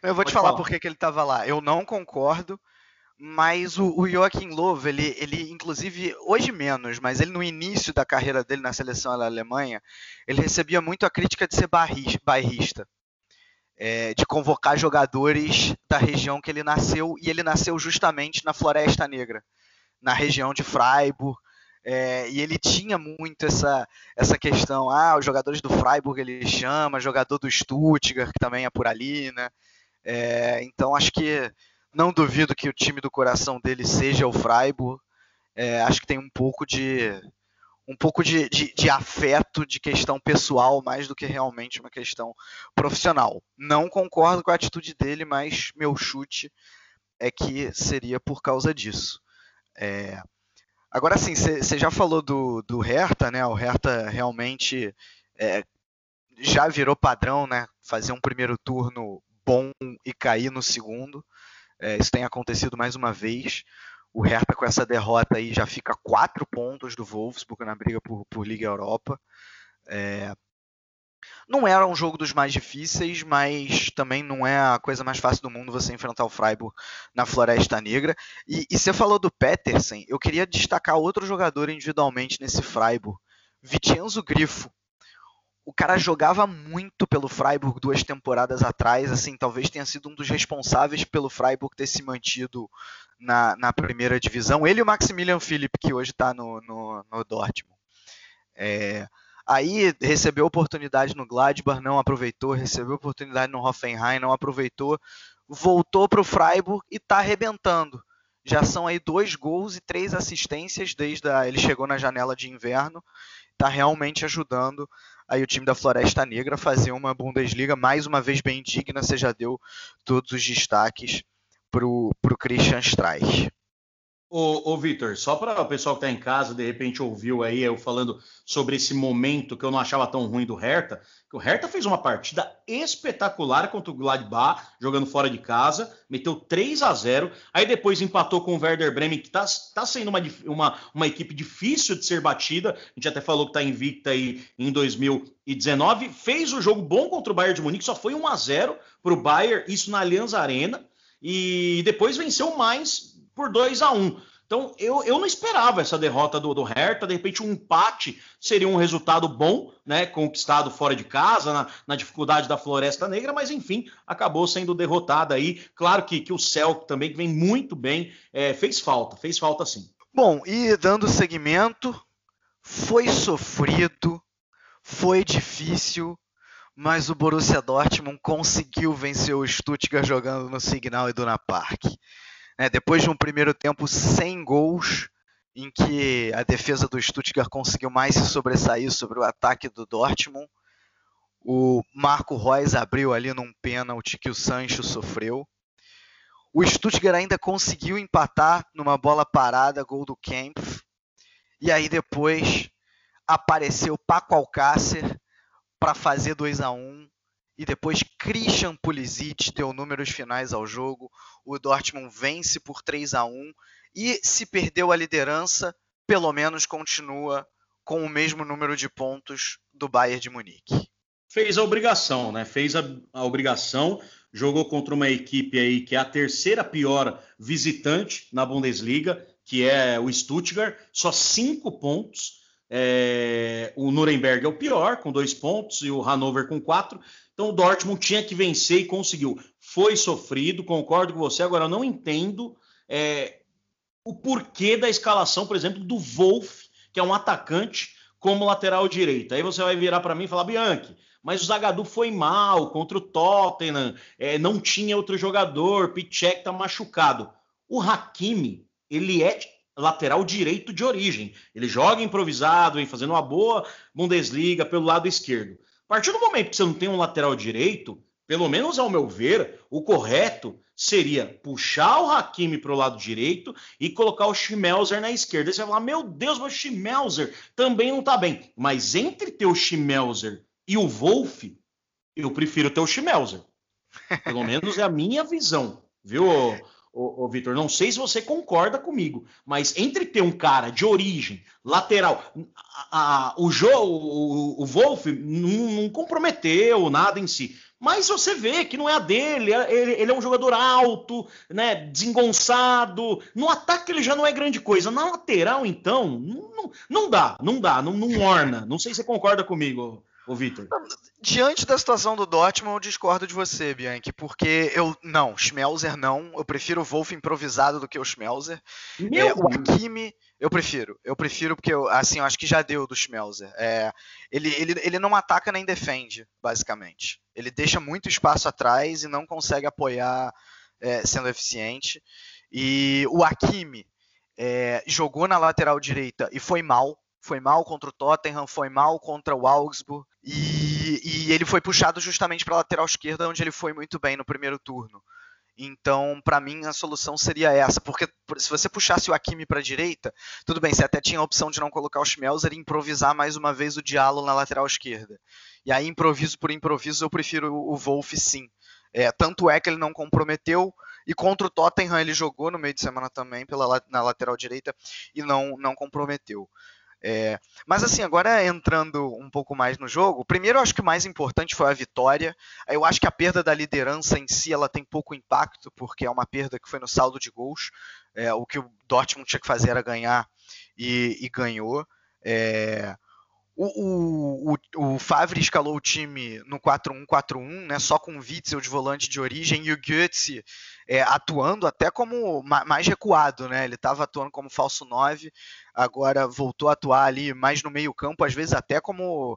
Eu vou te falar, falar por que ele tava lá. Eu não concordo, Mas o, o Joachim Löw, ele, ele, inclusive, hoje menos, mas ele no início da carreira dele na seleção da Alemanha, ele recebia muito a crítica de ser bairrista, é, de convocar jogadores da região que ele nasceu, e ele nasceu justamente na Floresta Negra, na região de Freiburg, é, e ele tinha muito essa, essa questão, ah, os jogadores do Freiburg ele chama, jogador do Stuttgart, que também é por ali, né? É, então acho que não duvido que o time do coração dele seja o Freiburg. É, acho que tem um pouco de um pouco de, de, de, afeto, de questão pessoal, mais do que realmente uma questão profissional. Não concordo com a atitude dele, mas meu chute é que seria por causa disso. É... Agora sim, você já falou do, do Hertha, né? O Hertha realmente é, já virou padrão, né? Fazer um primeiro turno bom e cair no segundo. É, isso tem acontecido mais uma vez. O Hertha com essa derrota aí já fica quatro pontos do Wolfsburg na briga por, por Liga Europa. É, não era um jogo dos mais difíceis, mas também não é a coisa mais fácil do mundo você enfrentar o Freiburg na Floresta Negra. E, e você falou do Petersen, eu queria destacar outro jogador individualmente nesse Freiburg, Vicenzo Grifo o cara jogava muito pelo Freiburg duas temporadas atrás, assim, talvez tenha sido um dos responsáveis pelo Freiburg ter se mantido na, na primeira divisão. Ele e o Maximilian Philipp, que hoje está no, no, no, Dortmund. É, aí recebeu oportunidade no Gladbach, não aproveitou, recebeu oportunidade no Hoffenheim, não aproveitou, voltou para o Freiburg e está arrebentando. Já são aí dois gols e três assistências desde a, ele chegou na janela de inverno. Está realmente ajudando aí o time da Floresta Negra fazer uma Bundesliga mais uma vez bem digna. Você já deu todos os destaques para o Christian Streich. Ô, ô Vitor, só para o pessoal que está em casa, de repente ouviu aí eu falando sobre esse momento que eu não achava tão ruim do Hertha, que o Hertha fez uma partida espetacular contra o Gladbach, jogando fora de casa, meteu 3 a 0 aí depois empatou com o Werder Bremen, que está tá sendo uma, uma, uma equipe difícil de ser batida, a gente até falou que está invicta aí em 2019, fez o jogo bom contra o Bayern de Munique, só foi 1 a 0 para o Bayern, isso na Allianz Arena, e depois venceu mais por 2 a 1 Então, eu, eu não esperava essa derrota do, do Hertha. De repente, um empate seria um resultado bom, né? Conquistado fora de casa, na, na dificuldade da Floresta Negra, mas enfim, acabou sendo derrotada aí. Claro que, que o Celtic também, que vem muito bem, é, fez falta, fez falta sim. Bom, e dando seguimento, foi sofrido, foi difícil, mas o Borussia Dortmund conseguiu vencer o Stuttgart jogando no Signal Iduna Park. Né, depois de um primeiro tempo sem gols, em que a defesa do Stuttgart conseguiu mais se sobressair sobre o ataque do Dortmund, o Marco Reus abriu ali num pênalti que o Sancho sofreu. O Stuttgart ainda conseguiu empatar numa bola parada, gol do Kempf. E aí depois apareceu Paco Alcácer para fazer 2 a 1 e depois Christian Pulisic deu números finais ao jogo. O Dortmund vence por 3 a 1 e se perdeu a liderança, pelo menos continua com o mesmo número de pontos do Bayern de Munique. Fez a obrigação, né? Fez a, a obrigação, jogou contra uma equipe aí que é a terceira pior visitante na Bundesliga, que é o Stuttgart, só cinco pontos. É, o Nuremberg é o pior, com dois pontos, e o Hannover com quatro. Então o Dortmund tinha que vencer e conseguiu. Foi sofrido, concordo com você. Agora, eu não entendo é, o porquê da escalação, por exemplo, do Wolf, que é um atacante, como lateral direito. Aí você vai virar para mim e falar, Bianchi, mas o Zagadou foi mal contra o Tottenham, é, não tinha outro jogador, Pichek tá machucado. O Hakimi, ele é lateral direito de origem. Ele joga improvisado, vem fazendo uma boa Bundesliga pelo lado esquerdo. A partir do momento que você não tem um lateral direito, pelo menos ao meu ver, o correto seria puxar o Hakimi para o lado direito e colocar o Schmelzer na esquerda. Você vai falar, meu Deus, mas o Schmelzer também não está bem. Mas entre ter o Schmelzer e o Wolf, eu prefiro ter o Schmelzer. Pelo menos é a minha visão, viu, ô, ô Vitor, não sei se você concorda comigo, mas entre ter um cara de origem, lateral, a, a, o, jo, o, Wolf não, não, comprometeu nada em si, Mas você vê que não é a dele, é, ele, ele, é um jogador alto, né, desengonçado. No ataque ele já não é grande coisa. Na lateral, então, não, não, não dá, não dá, não, não orna. Não sei se você concorda comigo, ô Vitor. Diante da situação do Dortmund, eu discordo de você, Bianchi, porque eu. Não, Schmelzer não. Eu prefiro o Wolf improvisado do que o Schmelzer. Meu é, o Hakimi, eu prefiro. Eu prefiro porque, eu, assim, eu acho que já deu do Schmelzer. É, ele, ele, ele não ataca nem defende, basicamente. Ele deixa muito espaço atrás e não consegue apoiar é, sendo eficiente. E o Hakimi é, jogou na lateral direita e foi mal foi mal contra o Tottenham, foi mal contra o Augsburg, e, e ele foi puxado justamente para a lateral esquerda, onde ele foi muito bem no primeiro turno. Então, para mim, a solução seria essa, porque se você puxasse o Hakimi para a direita, tudo bem, você até tinha a opção de não colocar o Schmelzer e improvisar mais uma vez o Diallo na lateral esquerda. E aí, improviso por improviso, eu prefiro o Wolf sim. É, tanto é que ele não comprometeu, e contra o Tottenham ele jogou no meio de semana também pela, na lateral direita e não, não comprometeu. É, mas assim, agora entrando um pouco mais no jogo, primeiro eu acho que o mais importante foi a vitória. Eu acho que a perda da liderança em si ela tem pouco impacto, porque é uma perda que foi no saldo de gols. É, o que o Dortmund tinha que fazer era ganhar e, e ganhou. É, o, o, o, Favre escalou o time no 4-1-4-1, né, só com o Witzel de volante de origem e o Goetze é, atuando até como mais recuado. Né, ele estava atuando como falso 9, agora voltou a atuar ali mais no meio campo, às vezes até como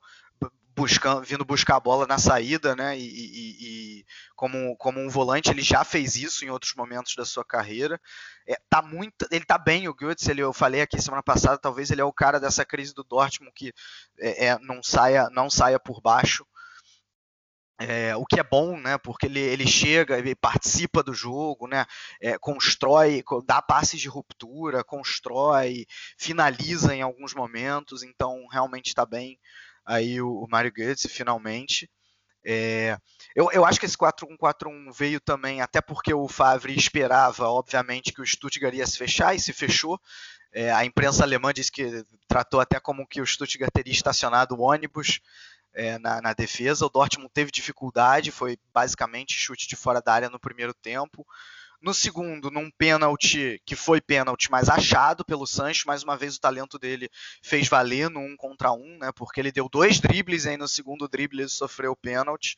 buscando, vindo buscar a bola na saída, né? E, e, e, como, como um volante, ele já fez isso em outros momentos da sua carreira. É, tá muito, ele tá bem, o Götze, ele, eu falei aqui semana passada, talvez ele é o cara dessa crise do Dortmund que é, é não, saia, não saia por baixo. É, o que é bom, né? Porque ele, ele chega, ele participa do jogo, né? É, constrói, dá passes de ruptura, constrói, finaliza em alguns momentos, então realmente está bem aí o, o Mário Götze finalmente. É, eu, eu, acho que esse 4-1-4-1 veio também, até porque o Favre esperava, obviamente, que o Stuttgart ia se fechar e se fechou. É, a imprensa alemã disse que tratou até como que o Stuttgart teria estacionado o ônibus é, na, na, defesa. O Dortmund teve dificuldade, foi basicamente chute de fora da área no primeiro tempo. No segundo, num pênalti que foi pênalti, mas achado pelo Sancho, mais uma vez o talento dele fez valer no um contra um, né? Porque ele deu dois dribles e aí no segundo drible ele sofreu pênalti.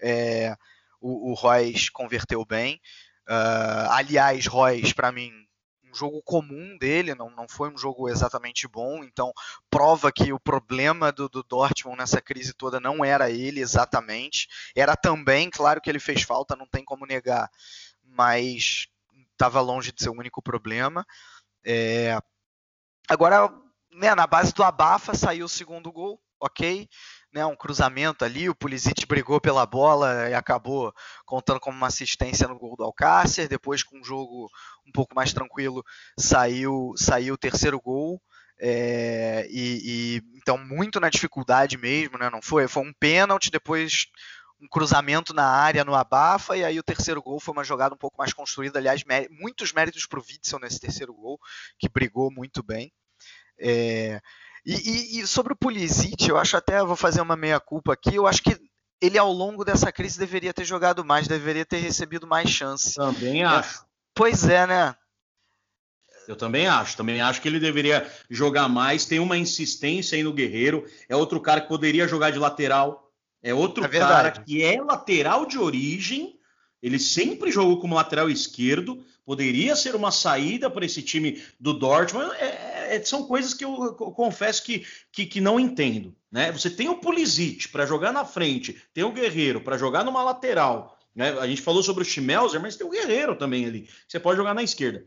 É, o, o Royce converteu bem. Uh, aliás, Royce, para mim, um jogo comum dele, não, não foi um jogo exatamente bom, então prova que o problema do, do, Dortmund nessa crise toda não era ele exatamente, era também, claro que ele fez falta, não tem como negar, mas estava longe de ser o único problema. É... Agora, né, na base do abafa saiu o segundo gol, ok? Né, um cruzamento ali, o Pulisic brigou pela bola e acabou contando como uma assistência no gol do Alcácer. Depois, com um jogo um pouco mais tranquilo, saiu, saiu o terceiro gol. É, e, e, então muito na dificuldade mesmo, né? Não foi, foi um pênalti, depois um cruzamento na área no abafa, e aí o terceiro gol foi uma jogada um pouco mais construída. Aliás, mé muitos méritos para o Witzel nesse terceiro gol, que brigou muito bem. É, e, e, e, sobre o Pulisic, eu acho até, vou fazer uma meia-culpa aqui, eu acho que ele ao longo dessa crise deveria ter jogado mais, deveria ter recebido mais chance. Também acho. É, pois é, né? Eu também acho, também acho que ele deveria jogar mais. Tem uma insistência aí no Guerreiro. É outro cara que poderia jogar de lateral. É outro é cara que é lateral de origem. Ele sempre jogou como lateral esquerdo. Poderia ser uma saída para esse time do Dortmund. É, é, são coisas que eu, eu confesso que, que, que, não entendo. Né? Você tem o Pulisic para jogar na frente, tem o Guerreiro para jogar numa lateral. Né? A gente falou sobre o Schmelzer, mas tem o Guerreiro também ali. Você pode jogar na esquerda.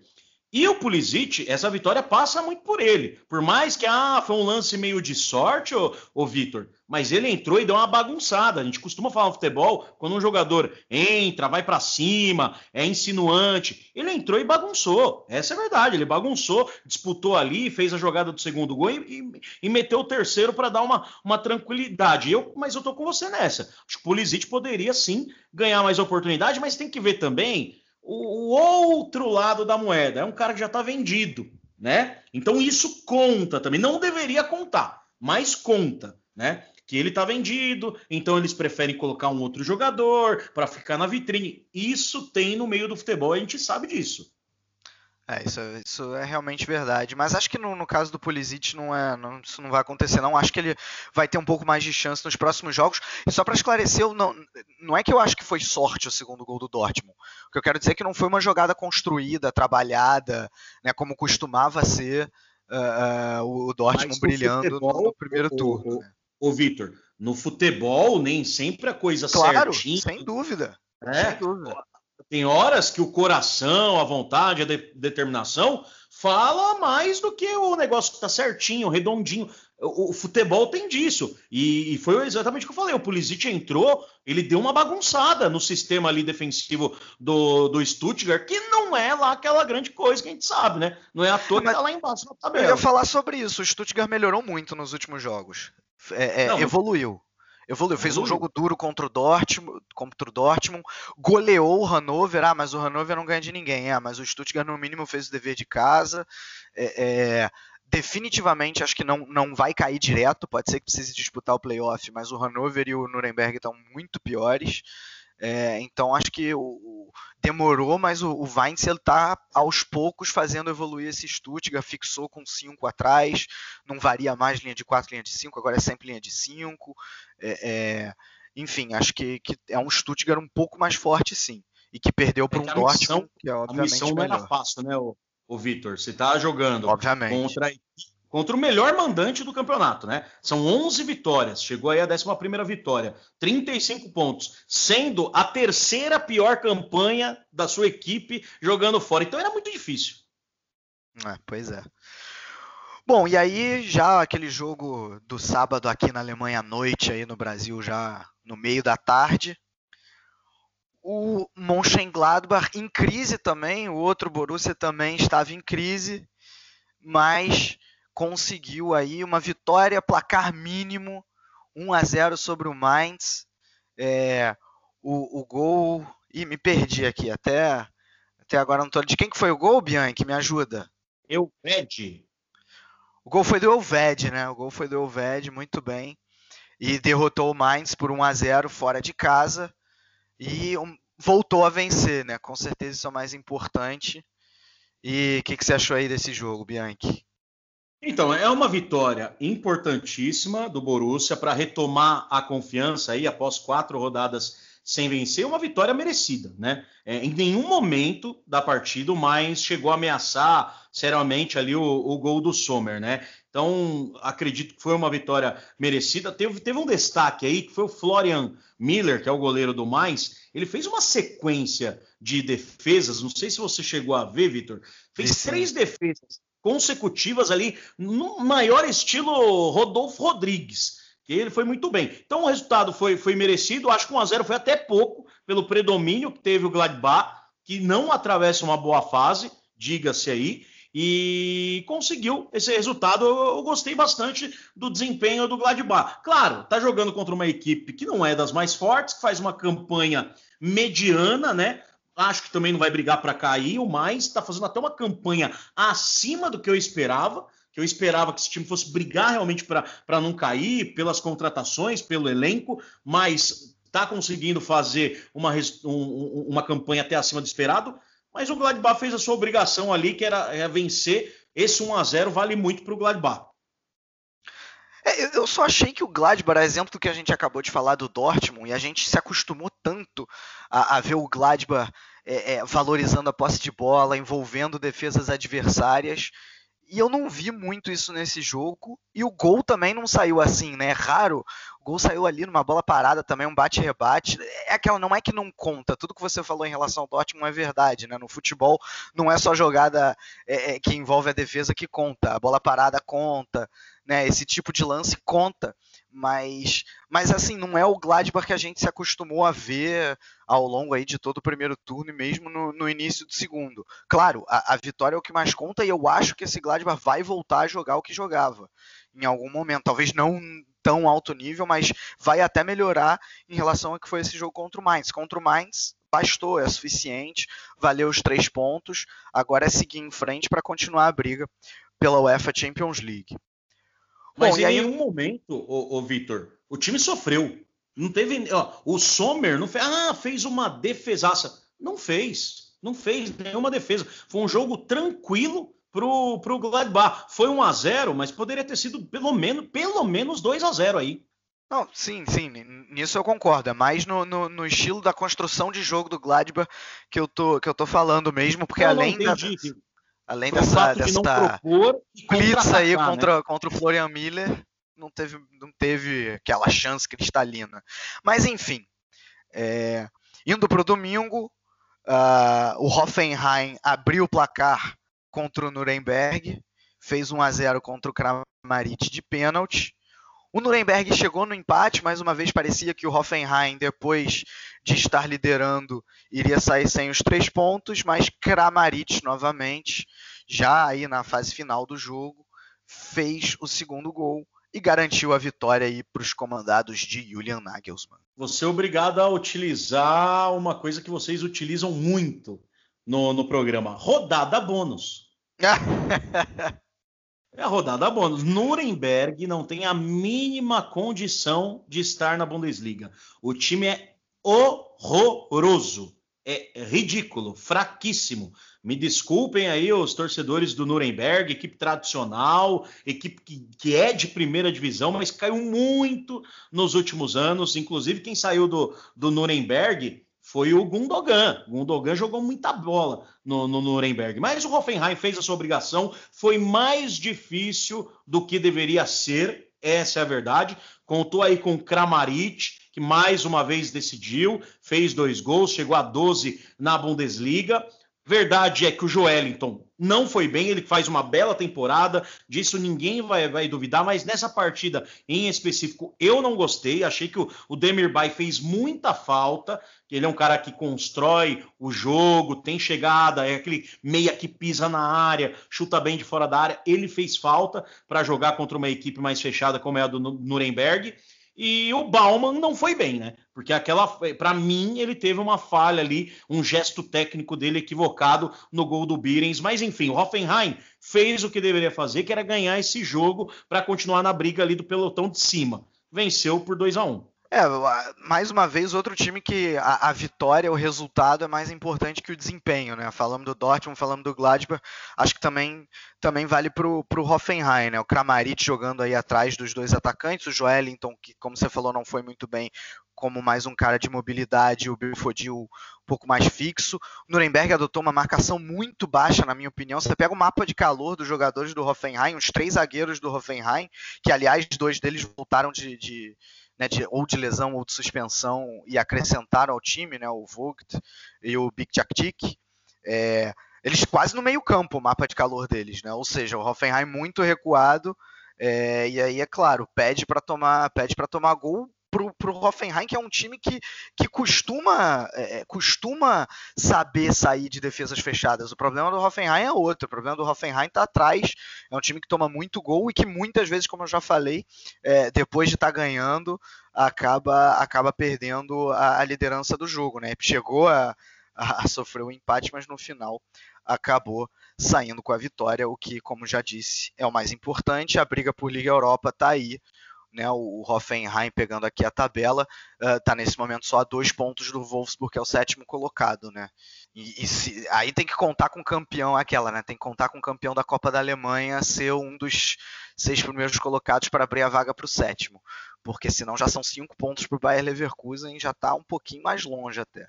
E o Pulisic, essa vitória passa muito por ele. Por mais que ah, foi um lance meio de sorte, ô, Vitor, mas ele entrou e deu uma bagunçada. A gente costuma falar no futebol, quando um jogador entra, vai para cima, é insinuante. Ele entrou e bagunçou. Essa é a verdade. Ele bagunçou, disputou ali, fez a jogada do segundo gol e, e, e meteu o terceiro para dar uma, uma tranquilidade. Eu, mas eu tô com você nessa. Acho que o Pulisic poderia sim ganhar mais oportunidade, mas tem que ver também o, outro lado da moeda. É um cara que já está vendido, né? Então isso conta também. Não deveria contar, mas conta, né? que ele tá vendido, então eles preferem colocar um outro jogador para ficar na vitrine. Isso tem no meio do futebol, a gente sabe disso. É, isso, isso é realmente verdade. Mas acho que no, no caso do Pulisic não é, não, isso não vai acontecer, não. Acho que ele vai ter um pouco mais de chance nos próximos jogos. E só para esclarecer, não, não é que eu acho que foi sorte o segundo gol do Dortmund. O que eu quero dizer é que não foi uma jogada construída, trabalhada, né, como costumava ser uh, uh, o Dortmund brilhando futebol, no, primeiro o, turno. O, né? o Vitor, no futebol nem sempre a coisa claro, certinha. Sem dúvida. É, sem dúvida. Tem horas que o coração, a vontade, a de determinação fala mais do que o negócio que está certinho, redondinho. O, o, futebol tem disso. E, e, foi exatamente o que eu falei. O Pulisic entrou, ele deu uma bagunçada no sistema ali defensivo do, do Stuttgart, que não é lá aquela grande coisa que a gente sabe, né? Não é à toa que tá lá embaixo na tabela. Eu ia falar sobre isso. O Stuttgart melhorou muito nos últimos jogos. É, é, não, evoluiu. Evoluiu, fez um jogo duro contra o Dortmund, contra o Dortmund, goleou o Hannover, ah, mas o Hannover não ganha de ninguém, ah, mas o Stuttgart no mínimo fez o dever de casa, é, é, definitivamente acho que não, não vai cair direto, pode ser que precise disputar o playoff, mas o Hannover e o Nuremberg estão muito piores, é, então acho que o, o demorou, mas o, o Weinzel está aos poucos fazendo evoluir esse Stuttgart, fixou com 5 atrás, não varia mais linha de 4, linha de 5, agora é sempre linha de 5. É, é, enfim, acho que, que, é um Stuttgart um pouco mais forte, sim. E que perdeu para é um Dortmund, que é obviamente A missão melhor. não era fácil, né, o, o Vitor? Você está jogando obviamente. contra contra o melhor mandante do campeonato, né? São 11 vitórias, chegou aí a 11 vitória, 35 pontos, sendo a terceira pior campanha da sua equipe jogando fora. Então era muito difícil. É, pois é. Bom, e aí já aquele jogo do sábado aqui na Alemanha à noite, aí no Brasil já no meio da tarde. O Mönchengladbach em crise também, o outro Borussia também estava em crise, mas conseguiu aí uma vitória, placar mínimo, 1 a 0 sobre o Mainz. É, o, o gol. Ih, me perdi aqui, até, até agora não tô. De quem que foi o gol, Bianchi? Me ajuda. Elved. O gol foi do Elved, né? O gol foi do Elved, muito bem. E derrotou o Mainz por 1 a 0 fora de casa. E um, voltou a vencer, né? Com certeza isso é o mais importante. E o que, que você achou aí desse jogo, Bianchi? Então, é uma vitória importantíssima do Borussia para retomar a confiança aí após quatro rodadas sem vencer, uma vitória merecida, né? É, em nenhum momento da partida o Mainz chegou a ameaçar seriamente ali o, o, gol do Sommer, né? Então, acredito que foi uma vitória merecida. Teve, teve um destaque aí, que foi o Florian Miller, que é o goleiro do Mainz. Ele fez uma sequência de defesas, não sei se você chegou a ver, Vitor. Fez Sim. três defesas consecutivas ali, no maior estilo Rodolfo Rodrigues, que ele foi muito bem. Então o resultado foi, foi merecido, acho que 1 a 0 foi até pouco pelo predomínio que teve o Gladbach, que não atravessa uma boa fase, diga-se aí, e conseguiu esse resultado. Eu, eu, gostei bastante do desempenho do Gladbach. Claro, tá jogando contra uma equipe que não é das mais fortes, que faz uma campanha mediana, né? Acho que também não vai brigar para cair, mas está fazendo até uma campanha acima do que eu esperava. Que eu esperava que esse time fosse brigar realmente para não cair, pelas contratações, pelo elenco, mas está conseguindo fazer uma, um, uma campanha até acima do esperado. Mas o Gladbach fez a sua obrigação ali, que era, era vencer. Esse 1 a 0 vale muito para o Gladbach. É, eu só achei que o Gladbach, exemplo do que a gente acabou de falar do Dortmund, e a gente se acostumou tanto a, a ver o Gladbach é, é, valorizando a posse de bola, envolvendo defesas adversárias. E eu não vi muito isso nesse jogo. E o gol também não saiu assim, né? É raro. O gol saiu ali numa bola parada também, um bate-rebate. É aquela, não é que não conta. Tudo que você falou em relação ao Dortmund é verdade, né? No futebol não é só jogada é, é, que envolve a defesa que conta. A bola parada conta, né? Esse tipo de lance conta. Mas, mas assim, não é o Gladbach que a gente se acostumou a ver ao longo aí de todo o primeiro turno e mesmo no, no início do segundo. Claro, a, a, vitória é o que mais conta e eu acho que esse Gladbach vai voltar a jogar o que jogava em algum momento. Talvez não tão alto nível, mas vai até melhorar em relação ao que foi esse jogo contra o Mainz. Contra o Mainz, bastou, é suficiente, valeu os três pontos. Agora é seguir em frente para continuar a briga pela UEFA Champions League. Mas Bom, em aí... nenhum momento, o, o Vitor, o time sofreu. Não teve. Ó, o Sommer não fez. Ah, fez uma defesaça. Não fez. Não fez nenhuma defesa. Foi um jogo tranquilo pro, pro Gladbach. Foi 1 a 0 mas poderia ter sido pelo menos, pelo menos 2 a 0 aí. Não, sim, sim, nisso eu concordo. É mais no, no, no, estilo da construção de jogo do Gladbach que eu tô, que eu tô falando mesmo, porque não, além não, da, além dessa, dessa blitz aí né? contra, contra o Florian Miller, não teve, não teve aquela chance cristalina. Mas enfim, é, indo para o domingo, uh, o Hoffenheim abriu o placar contra o Nuremberg, fez 1 a 0 contra o Kramaric de pênalti. O Nuremberg chegou no empate, mais uma vez parecia que o Hoffenheim, depois de estar liderando, iria sair sem os três pontos, mas Kramaric novamente, já aí na fase final do jogo, fez o segundo gol e garantiu a vitória aí para os comandados de Julian Nagelsmann. Você é obrigado a utilizar uma coisa que vocês utilizam muito no, no programa: rodada bônus. [laughs] É a rodada bônus. Nuremberg não tem a mínima condição de estar na Bundesliga. O time é horroroso. É ridículo, fraquíssimo. Me desculpem aí os torcedores do Nuremberg, equipe tradicional, equipe que, que é de primeira divisão, mas caiu muito nos últimos anos. Inclusive, quem saiu do, do Nuremberg foi o Gundogan. O Gundogan jogou muita bola no, no Nuremberg. Mas o Hoffenheim fez a sua obrigação. Foi mais difícil do que deveria ser. Essa é a verdade. Contou aí com Kramaric, que mais uma vez decidiu, fez dois gols, chegou a 12 na Bundesliga. Verdade é que o Joelinton não foi bem, ele faz uma bela temporada, disso ninguém vai, vai duvidar, mas nessa partida em específico eu não gostei, achei que o, o Demirbay fez muita falta, ele é um cara que constrói o jogo, tem chegada, é aquele meia que pisa na área, chuta bem de fora da área, ele fez falta para jogar contra uma equipe mais fechada como é a do Nuremberg, e o Bauman não foi bem, né? Porque aquela, para mim, ele teve uma falha ali, um gesto técnico dele equivocado no gol do Birens. Mas enfim, o Hoffenheim fez o que deveria fazer, que era ganhar esse jogo para continuar na briga ali do pelotão de cima. Venceu por 2 a 1 um. É, mais uma vez, outro time que a, a, vitória, o resultado é mais importante que o desempenho, né? Falando do Dortmund, falando do Gladbach, acho que também, também vale para o Hoffenheim, né? O Kramaric jogando aí atrás dos dois atacantes, o Joelinton, que como você falou, não foi muito bem, como mais um cara de mobilidade, o Belfodil um pouco mais fixo. O Nuremberg adotou uma marcação muito baixa, na minha opinião. Você pega o mapa de calor dos jogadores do Hoffenheim, os três zagueiros do Hoffenheim, que aliás, dois deles voltaram de, de né, de, ou de lesão ou de suspensão e acrescentaram ao time, né, o Vogt e o Big Jaktik, é, eles quase no meio campo o mapa de calor deles, né? Ou seja, o Hoffenheim muito recuado é, e aí é claro pede para tomar pede para tomar gol para o Hoffenheim, que é um time que, que costuma, é, é, costuma saber sair de defesas fechadas. O problema do Hoffenheim é outro. O problema do Hoffenheim está atrás. É um time que toma muito gol e que muitas vezes, como eu já falei, é, depois de estar tá ganhando, acaba, acaba perdendo a, a, liderança do jogo. Né? Chegou a, a, sofrer o um empate, mas no final acabou saindo com a vitória, o que, como já disse, é o mais importante. A briga por Liga Europa está aí né, o Hoffenheim pegando aqui a tabela, está uh, nesse momento só a dois pontos do Wolfsburg, que é o sétimo colocado, né? E, e se, aí tem que contar com o campeão aquela, né? Tem que contar com o campeão da Copa da Alemanha ser um dos seis primeiros colocados para abrir a vaga para o sétimo, porque senão já são cinco pontos para o Bayer Leverkusen, já está um pouquinho mais longe até.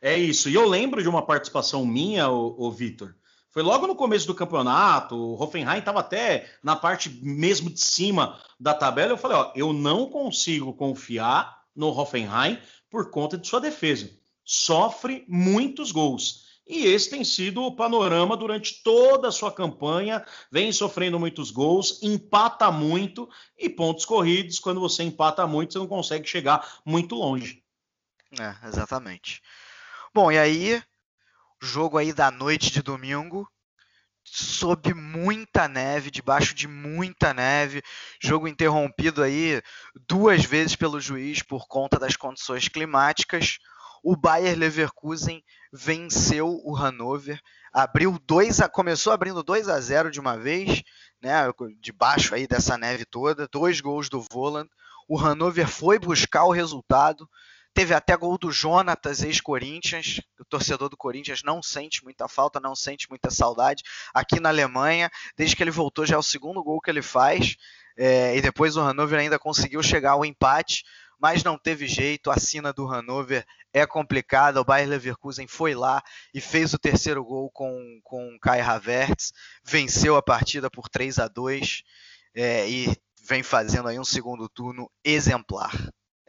É isso. E eu lembro de uma participação minha, o, o Vitor, foi logo no começo do campeonato, o Hoffenheim estava até na parte mesmo de cima da tabela. Eu falei, ó, eu não consigo confiar no Hoffenheim por conta de sua defesa. Sofre muitos gols. E esse tem sido o panorama durante toda a sua campanha. Vem sofrendo muitos gols, empata muito e pontos corridos. Quando você empata muito, você não consegue chegar muito longe. É, exatamente. Bom, e aí jogo aí da noite de domingo, sob muita neve, debaixo de muita neve, jogo interrompido aí duas vezes pelo juiz por conta das condições climáticas. o Bayer Leverkusen venceu o Hannover, abriu dois a, começou abrindo 2 a 0 de uma vez, né, debaixo aí dessa neve toda, dois gols do Voland. O Hannover foi buscar o resultado, Teve até gol do Jonatas, ex-Corinthians. O torcedor do Corinthians não sente muita falta, não sente muita saudade. Aqui na Alemanha, desde que ele voltou, já é o segundo gol que ele faz. É, e depois o Hannover ainda conseguiu chegar ao empate, mas não teve jeito. A sina do Hannover é complicada. O Bayer Leverkusen foi lá e fez o terceiro gol com, com Kai Havertz. Venceu a partida por 3 a 2 é, e vem fazendo aí um segundo turno exemplar.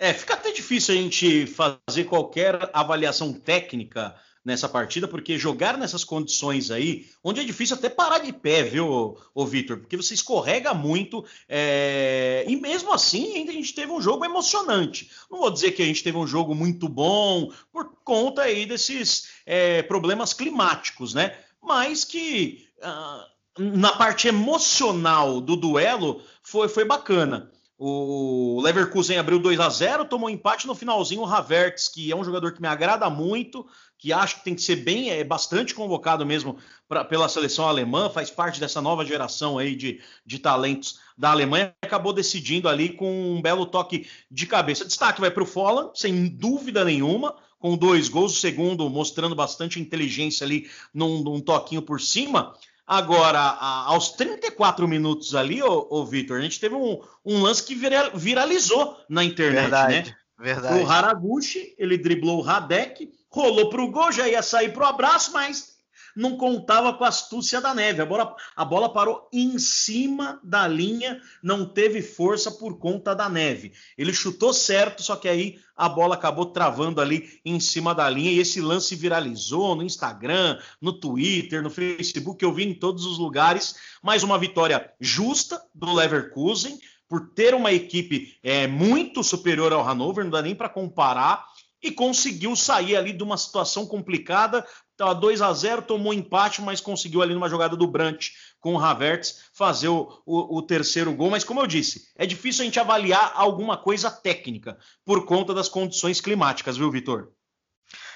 É, fica até difícil a gente fazer qualquer avaliação técnica nessa partida, porque jogar nessas condições aí, onde é difícil até parar de pé, viu, ô, Vitor? Porque você escorrega muito, é... e mesmo assim ainda a gente teve um jogo emocionante. Não vou dizer que a gente teve um jogo muito bom, por conta aí desses é, problemas climáticos, né? Mas que ah, na parte emocional do duelo foi, foi bacana. O Leverkusen abriu 2 a 0 tomou empate no finalzinho. O Havertz, que é um jogador que me agrada muito, que acho que tem que ser bem, é bastante convocado mesmo pra, pela seleção alemã, faz parte dessa nova geração aí de, de talentos da Alemanha, acabou decidindo ali com um belo toque de cabeça. Destaque vai para o Folland, sem dúvida nenhuma, com dois gols, o segundo mostrando bastante inteligência ali num, num toquinho por cima. Agora, aos 34 minutos ali, ô, ô Vitor, a gente teve um, um lance que viralizou na internet, verdade, né? Verdade. O Haraguchi, ele driblou o Radek, rolou pro gol, já ia sair pro abraço, mas não contava com a astúcia da neve. A bola, a bola parou em cima da linha, não teve força por conta da neve. Ele chutou certo, só que aí a bola acabou travando ali em cima da linha e esse lance viralizou no Instagram, no Twitter, no Facebook, eu vi em todos os lugares. Mais uma vitória justa do Leverkusen por ter uma equipe é, muito superior ao Hannover, não dá nem para comparar e conseguiu sair ali de uma situação complicada. Estava 2 a 0 tomou empate, mas conseguiu ali numa jogada do Brant com o Havertz fazer o, o, o, terceiro gol. Mas como eu disse, é difícil a gente avaliar alguma coisa técnica por conta das condições climáticas, viu, Vitor?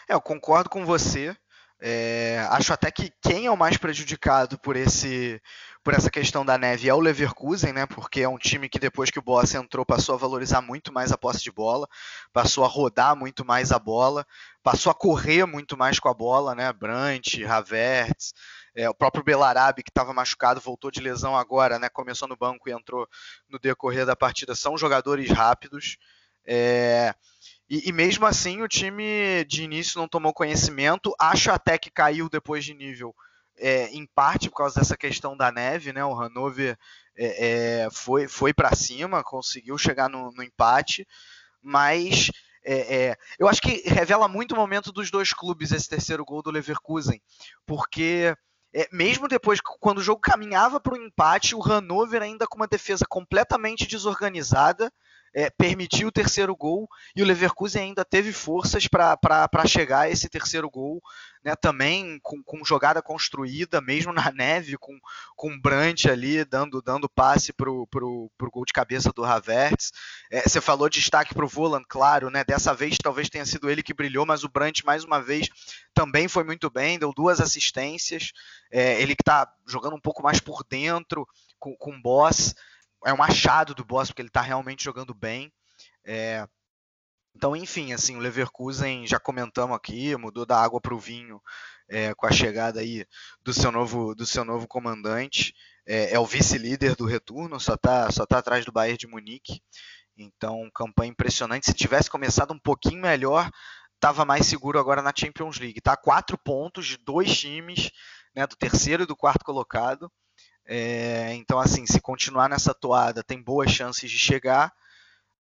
É, eu concordo com você. É, acho até que quem é o mais prejudicado por esse por essa questão da neve é o Leverkusen, né? Porque é um time que depois que o Boss entrou passou a valorizar muito mais a posse de bola, passou a rodar muito mais a bola, passou a correr muito mais com a bola, né? Brandt, Havertz, é, o próprio Belarabe que estava machucado voltou de lesão agora, né? Começou no banco e entrou no decorrer da partida. São jogadores rápidos. É, e, e, mesmo assim o time de início não tomou conhecimento. Acho até que caiu depois de nível é, em parte por causa dessa questão da neve, né? O Hannover é, é foi, foi para cima, conseguiu chegar no, no empate, mas é, é, eu acho que revela muito o momento dos dois clubes esse terceiro gol do Leverkusen, porque é, mesmo depois, quando o jogo caminhava para o empate, o Hannover ainda com uma defesa completamente desorganizada, é, permitiu o terceiro gol e o Leverkusen ainda teve forças para chegar a esse terceiro gol, né, também com, com, jogada construída, mesmo na [laughs] neve, com, com Brandt ali dando, dando passe para o gol de cabeça do Havertz. É, você falou de destaque para o Voland, claro, né, dessa vez talvez tenha sido ele que brilhou, mas o Brandt mais uma vez também foi muito bem, deu duas assistências, é, ele que está jogando um pouco mais por dentro com, com o Boss, é um achado do Boss, porque ele está realmente jogando bem. É, então, enfim, assim, o Leverkusen, já comentamos aqui, mudou da água para o vinho é, com a chegada aí do seu novo, do seu novo comandante. É, é o vice-líder do retorno, só está só tá atrás do Bayern de Munique. Então, campanha impressionante. Se tivesse começado um pouquinho melhor, estava mais seguro agora na Champions League. Tá quatro pontos de dois times, né, do terceiro e do quarto colocado. É, então, assim, se continuar nessa toada, tem boas chances de chegar.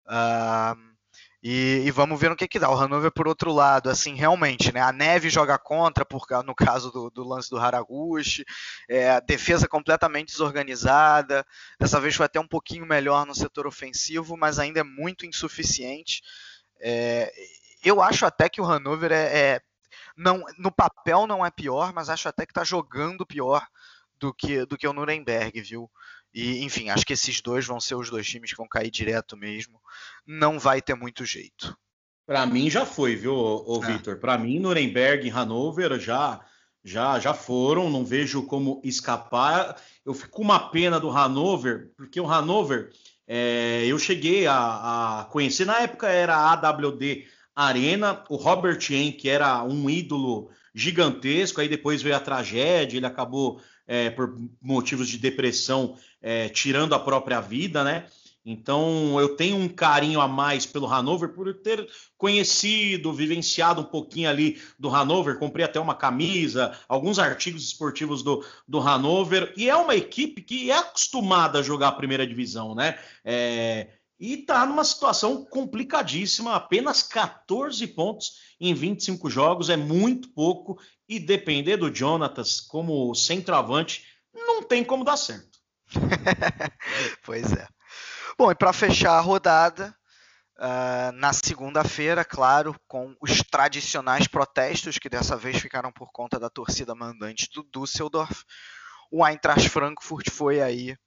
Uh, e, e, vamos ver no que, que dá. O Hannover, por outro lado, assim, realmente, né? A neve joga contra, por, no caso do, do lance do Haraguchi, é, a defesa completamente desorganizada. Dessa vez foi até um pouquinho melhor no setor ofensivo, mas ainda é muito insuficiente. É, eu acho até que o Hannover é, é, não, no papel não é pior, mas acho até que está jogando pior do que, do que o Nuremberg, viu? E, enfim, acho que esses dois vão ser os dois times que vão cair direto mesmo. Não vai ter muito jeito. Para mim já foi, viu, o é. Vitor? Para mim, Nuremberg e Hannover já, já, já foram. Não vejo como escapar. Eu fico com uma pena do Hannover, porque o Hannover é, eu cheguei a, a, conhecer na época era a AWD Arena, o Robert Yen, que era um ídolo gigantesco, aí depois veio a tragédia, ele acabou é, por motivos de depressão é, tirando a própria vida, né? Então eu tenho um carinho a mais pelo Hanover por ter conhecido, vivenciado um pouquinho ali do Hanover. Comprei até uma camisa, alguns artigos esportivos do, do Hanover. E é uma equipe que é acostumada a jogar a primeira divisão, né? É, e está numa situação complicadíssima. Apenas 14 pontos em 25 jogos é muito pouco. E depender do Jonatas como centroavante, não tem como dar certo. [laughs] pois é. Bom, e para fechar a rodada, uh, na segunda-feira, claro, com os tradicionais protestos, que dessa vez ficaram por conta da torcida mandante do Düsseldorf, o Eintracht Frankfurt foi aí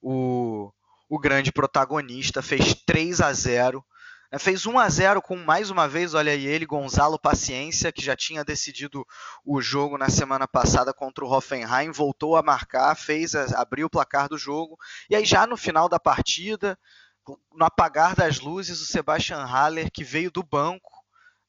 o, o grande protagonista, fez 3 a 0 né, Fez 1 a 0 com mais uma vez, olha aí ele, Gonzalo Paciência, que já tinha decidido o jogo na semana passada contra o Hoffenheim, voltou a marcar, fez abriu o placar do jogo. E aí já no final da partida, no apagar das luzes, o Sebastian Haller, que veio do banco,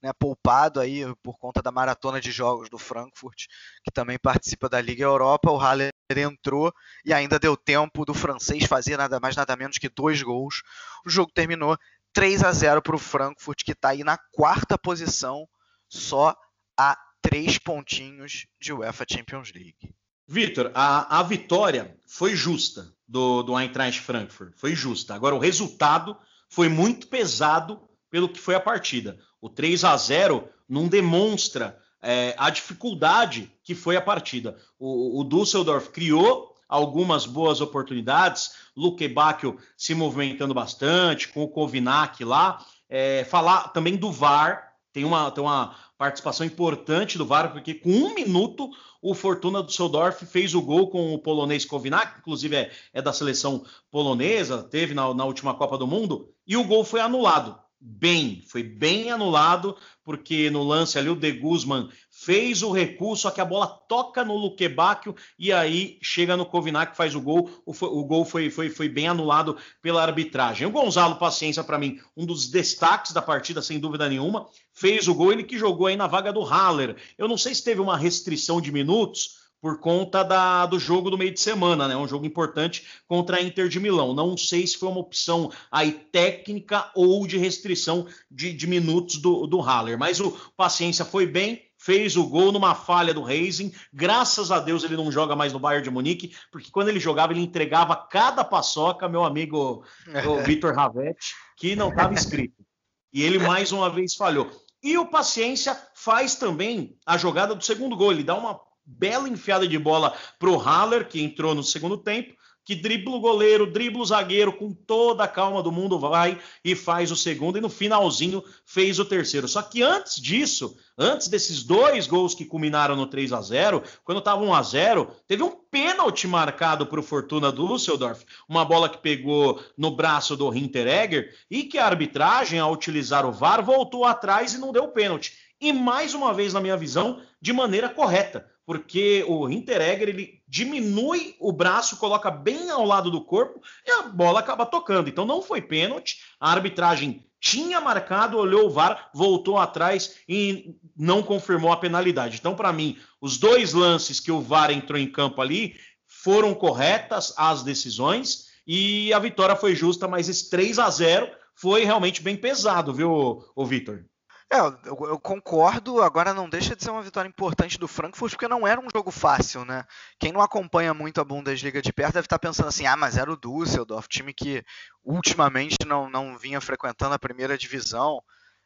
né, poupado aí por conta da maratona de jogos do Frankfurt, que também participa da Liga Europa, o Haller entrou e ainda deu tempo do francês fazer nada mais nada menos que dois gols. O jogo terminou 3 a 0 para o Frankfurt, que está aí na quarta posição, só a três pontinhos de UEFA Champions League. Vitor, a, a vitória foi justa do, do Eintracht Frankfurt, foi justa. Agora, o resultado foi muito pesado pelo que foi a partida. O 3 a 0 não demonstra é, a dificuldade que foi a partida. O, o criou algumas boas oportunidades. Luque Bacchio se movimentando bastante, com o Kovinac lá. É, falar também do VAR, tem uma, tem uma participação importante do VAR, porque com um minuto o Fortuna do Seudorf fez o gol com o polonês Kovinac, inclusive é, é da seleção polonesa, teve na, na última Copa do Mundo, e o gol foi anulado bem, foi bem anulado, porque no lance ali o De Guzman fez o recurso, só que a bola toca no Luquebacchio e aí chega no Kovinac, faz o gol. O, o gol foi, foi, foi bem anulado pela arbitragem. O Gonzalo Paciência, para mim, um dos destaques da partida, sem dúvida nenhuma, fez o gol, ele que jogou aí na vaga do Haller. Eu não sei se teve uma restrição de minutos, por conta da, do jogo do meio de semana, né? Um jogo importante contra a Inter de Milão. Não sei se foi uma opção aí técnica ou de restrição de, de minutos do, do Haller, mas o Paciência foi bem, fez o gol numa falha do Reising. Graças a Deus ele não joga mais no Bayern de Munique, porque quando ele jogava ele entregava cada paçoca, meu amigo [laughs] Vitor Ravetti, que não estava escrito. E ele mais uma vez falhou. E o Paciência faz também a jogada do segundo gol. Ele dá uma bela enfiada de bola para o Haller, que entrou no segundo tempo, que dribla o goleiro, dribla o zagueiro, com toda a calma do mundo, vai e faz o segundo, e no finalzinho fez o terceiro. Só que antes disso, antes desses dois gols que culminaram no 3 a 0 quando estava 1 a 0 teve um pênalti marcado para o Fortuna Düsseldorf, uma bola que pegou no braço do Hinteregger, e que a arbitragem, ao utilizar o VAR, voltou atrás e não deu pênalti. E mais uma vez, na minha visão, de maneira correta porque o Hinteregger ele diminui o braço, coloca bem ao lado do corpo e a bola acaba tocando. Então não foi pênalti, a arbitragem tinha marcado, olhou o VAR, voltou atrás e não confirmou a penalidade. Então, para mim, os dois lances que o VAR entrou em campo ali foram corretas as decisões e a vitória foi justa, mas esse 3 a 0 foi realmente bem pesado, viu, o Vitor? É, eu, eu, concordo. Agora não deixa de ser uma vitória importante do Frankfurt, porque não era um jogo fácil, né? Quem não acompanha muito a Bundesliga de perto deve estar pensando assim: ah, mas era o Düsseldorf, time que ultimamente não, não vinha frequentando a primeira divisão.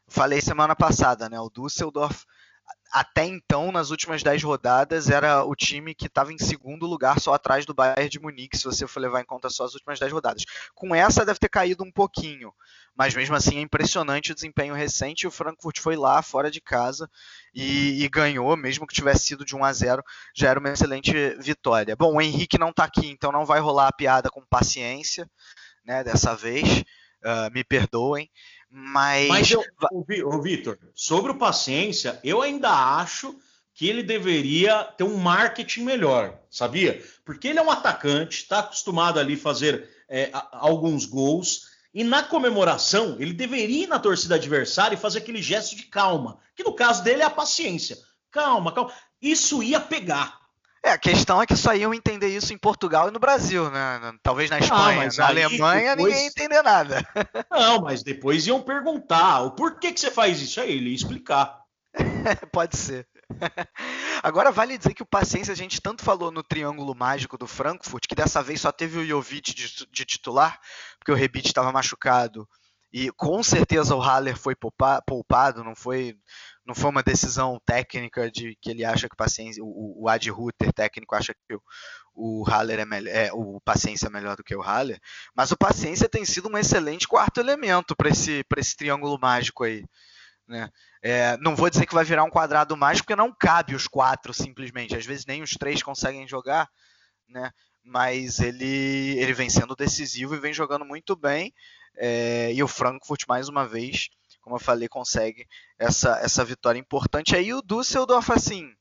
Falei semana passada, né? O Düsseldorf até então, nas últimas 10 rodadas, era o time que estava em segundo lugar, só atrás do Bayern de Munique, se você for levar em conta só as últimas 10 rodadas. Com essa, deve ter caído um pouquinho, mas mesmo assim é impressionante o desempenho recente. O Frankfurt foi lá, fora de casa, e, e ganhou, mesmo que tivesse sido de 1 a 0 já era uma excelente vitória. Bom, o Henrique não está aqui, então não vai rolar a piada com paciência né, dessa vez, uh, me perdoem Mas. Mas eu, o, Vitor, sobre o paciência, eu ainda acho que ele deveria ter um marketing melhor, sabia? Porque ele é um atacante, está acostumado ali fazer é, alguns gols. E na comemoração, ele deveria ir na torcida adversária e fazer aquele gesto de calma, que no caso dele é a paciência. Calma, calma. Isso ia pegar. É, a questão é que só iam entender isso em Portugal e no Brasil, né? Talvez na ah, Espanha. Ah, na Alemanha depois... ninguém ia entender nada. [laughs] Não, mas depois iam perguntar o porquê que você faz isso. Aí ele ia explicar. [laughs] Pode ser. [laughs] Agora vale dizer que o Paciência a gente tanto falou no triângulo mágico do Frankfurt, que dessa vez só teve o Jovic de, de titular, porque o Rebite estava machucado. E com certeza o Haller foi poupado, não foi, não foi uma decisão técnica de que ele acha que o paciência, o, o Ad Ruther técnico acha que o, o Haller é, melhor, é o paciência é melhor do que o Haller, mas o paciência tem sido um excelente quarto elemento para esse, esse triângulo mágico aí. Né? É, não vou dizer que vai virar um quadrado mais, porque não cabe os quatro simplesmente. Às vezes nem os três conseguem jogar, né? mas ele, ele vem sendo decisivo e vem jogando muito bem. É, e o Frankfurt, mais uma vez, como eu falei, consegue essa, essa vitória importante. Aí o Düsseldorf, assim,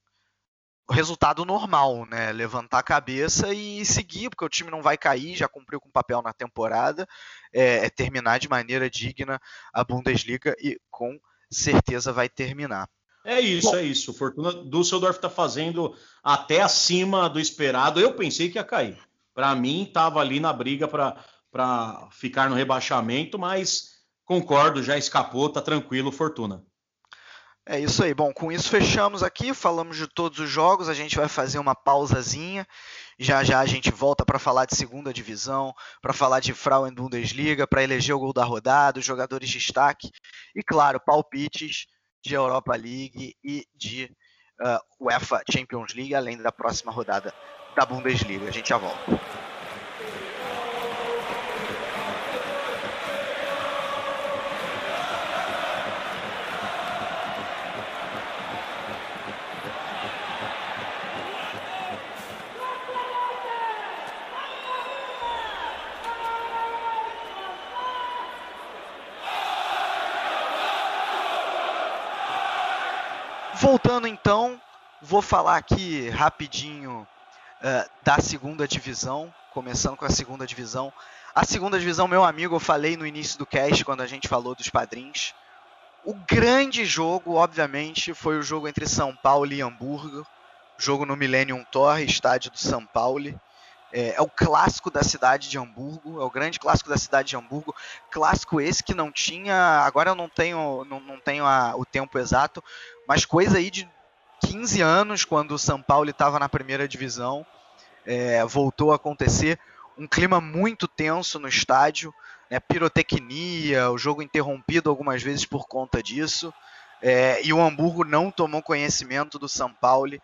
resultado normal, né? Levantar a cabeça e seguir, porque o time não vai cair, já cumpriu com o papel na temporada, é, é terminar de maneira digna a Bundesliga e com certeza vai terminar. É isso, Bom, é isso. O Fortuna Düsseldorf está fazendo até acima do esperado. Eu pensei que ia cair. Para mim, estava ali na briga para ficar no rebaixamento, mas concordo, já escapou, tá tranquilo, Fortuna. É isso aí. Bom, com isso fechamos aqui, falamos de todos os jogos, a gente vai fazer uma pausazinha. Já já a gente volta para falar de segunda divisão, para falar de Frauen Bundesliga, para eleger o gol da rodada, os jogadores de destaque e claro, palpites de Europa League e de uh, UEFA Champions League, além da próxima rodada da Bundesliga. A gente já volta. Voltando então, vou falar aqui rapidinho uh, da segunda divisão, começando com a segunda divisão. A segunda divisão, meu amigo, eu falei no início do cast, quando a gente falou dos padrinhos. O grande jogo, obviamente, foi o jogo entre São Paulo e Hamburgo. Jogo no Millennium Torre, estádio do São Paulo. É, é, o clássico da cidade de Hamburgo, é o grande clássico da cidade de Hamburgo. Clássico esse que não tinha, agora eu não tenho, não, não tenho a, o tempo exato, mas coisa aí de 15 anos, quando o São Paulo estava na primeira divisão, é, voltou a acontecer. Um clima muito tenso no estádio, né, pirotecnia, o jogo interrompido algumas vezes por conta disso. É, e o Hamburgo não tomou conhecimento do São Paulo,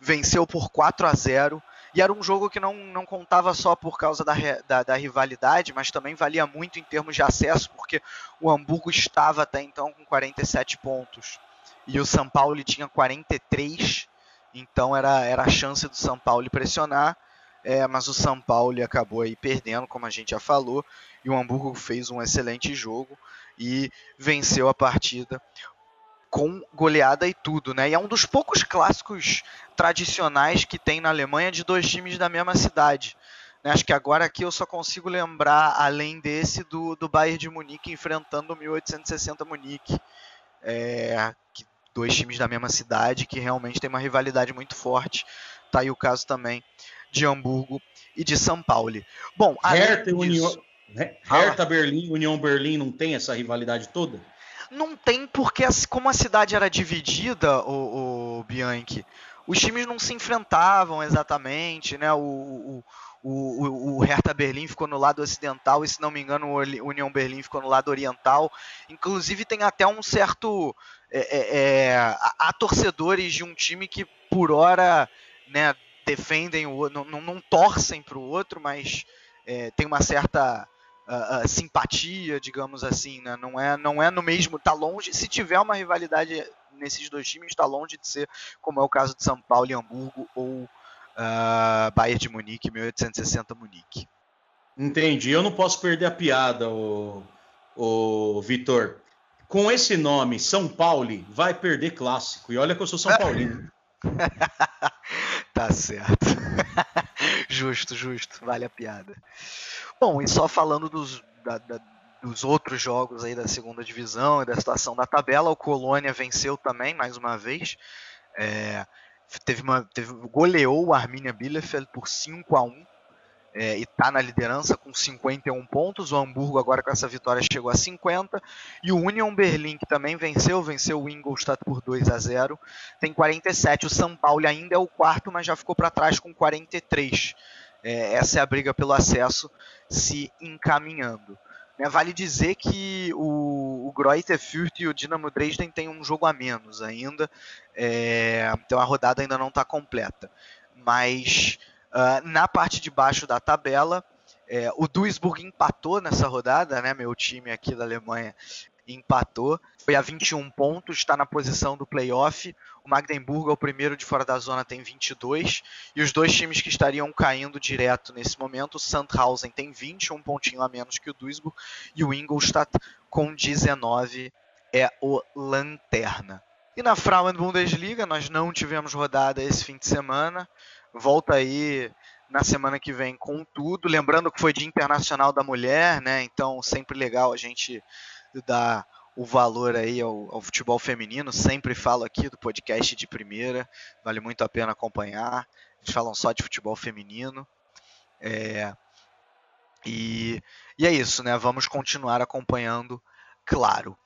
venceu por 4 a 0 e era um jogo que não, não contava só por causa da, da, da, rivalidade, mas também valia muito em termos de acesso, porque o Hamburgo estava até então com 47 pontos. E o São Paulo tinha 43, então era, era a chance do São Paulo pressionar, é, mas o São Paulo acabou aí perdendo, como a gente já falou, e o Hamburgo fez um excelente jogo e venceu a partida com goleada e tudo, né? E é um dos poucos clássicos tradicionais que tem na Alemanha de dois times da mesma cidade. Né? Acho que agora aqui eu só consigo lembrar, além desse, do, do Bayern de Munique enfrentando o 1860 Munique. É, que, dois times da mesma cidade que realmente tem uma rivalidade muito forte. Tá aí o caso também de Hamburgo e de São Paulo. Bom, Hertha, disso, União, Hertha Berlim, União Berlim não tem essa rivalidade toda? Não tem, porque como a cidade era dividida, o, o Bianchi, os times não se enfrentavam exatamente, né? O, o, o, o Hertha Berlim ficou no lado ocidental e, se não me engano, o União Berlim ficou no lado oriental. Inclusive, tem até um certo. É, é, é há torcedores de um time que, por hora, né, defendem o não, não, não torcem para o outro, mas é, tem uma certa uh, uh, simpatia, digamos assim, né? Não é, não é no mesmo, tá longe. Se tiver uma rivalidade nesses dois times, está longe de ser como é o caso de São Paulo e Hamburgo ou uh, Bayern de Munique, 1860 Munique. Entendi. Eu não posso perder a piada, o, o Vitor. com esse nome, São Paulo, vai perder clássico. E olha que eu sou São [laughs] Paulino. tá certo. [laughs] justo, justo. Vale a piada. Bom, e só falando dos, da, da, dos outros jogos aí da segunda divisão e da situação da tabela, o Colônia venceu também, mais uma vez. É, teve uma, teve, goleou o Arminia Bielefeld por 5 a 1 é, e está na liderança com 51 pontos. O Hamburgo agora com essa vitória chegou a 50. E o Union Berlin, que também venceu, venceu o Ingolstadt por 2 a 0, tem 47. O São Paulo ainda é o quarto, mas já ficou para trás com 43. É, essa é a briga pelo acesso se encaminhando. Né, vale dizer que o, o Greuther Fürth e o Dinamo Dresden têm um jogo a menos ainda, é, então a rodada ainda não está completa. Mas Uh, na parte de baixo da tabela, é, o Duisburg empatou nessa rodada, né? Meu time aqui da Alemanha empatou. Foi a 21 pontos, está na posição do playoff. O Magdeburg é o primeiro de fora da zona, tem 22. E os dois times que estariam caindo direto nesse momento, o Sandhausen tem 20, um pontinho a menos que o Duisburg. E o Ingolstadt, com 19, é o Lanterna. E na Frauen Bundesliga, nós não tivemos rodada esse fim de semana volta aí na semana que vem com tudo. Lembrando que foi Dia Internacional da Mulher, né? Então sempre legal a gente dar o valor aí ao, ao, futebol feminino. Sempre falo aqui do podcast de primeira, vale muito a pena acompanhar. Eles falam só de futebol feminino. É, e, e é isso, né? Vamos continuar acompanhando, claro.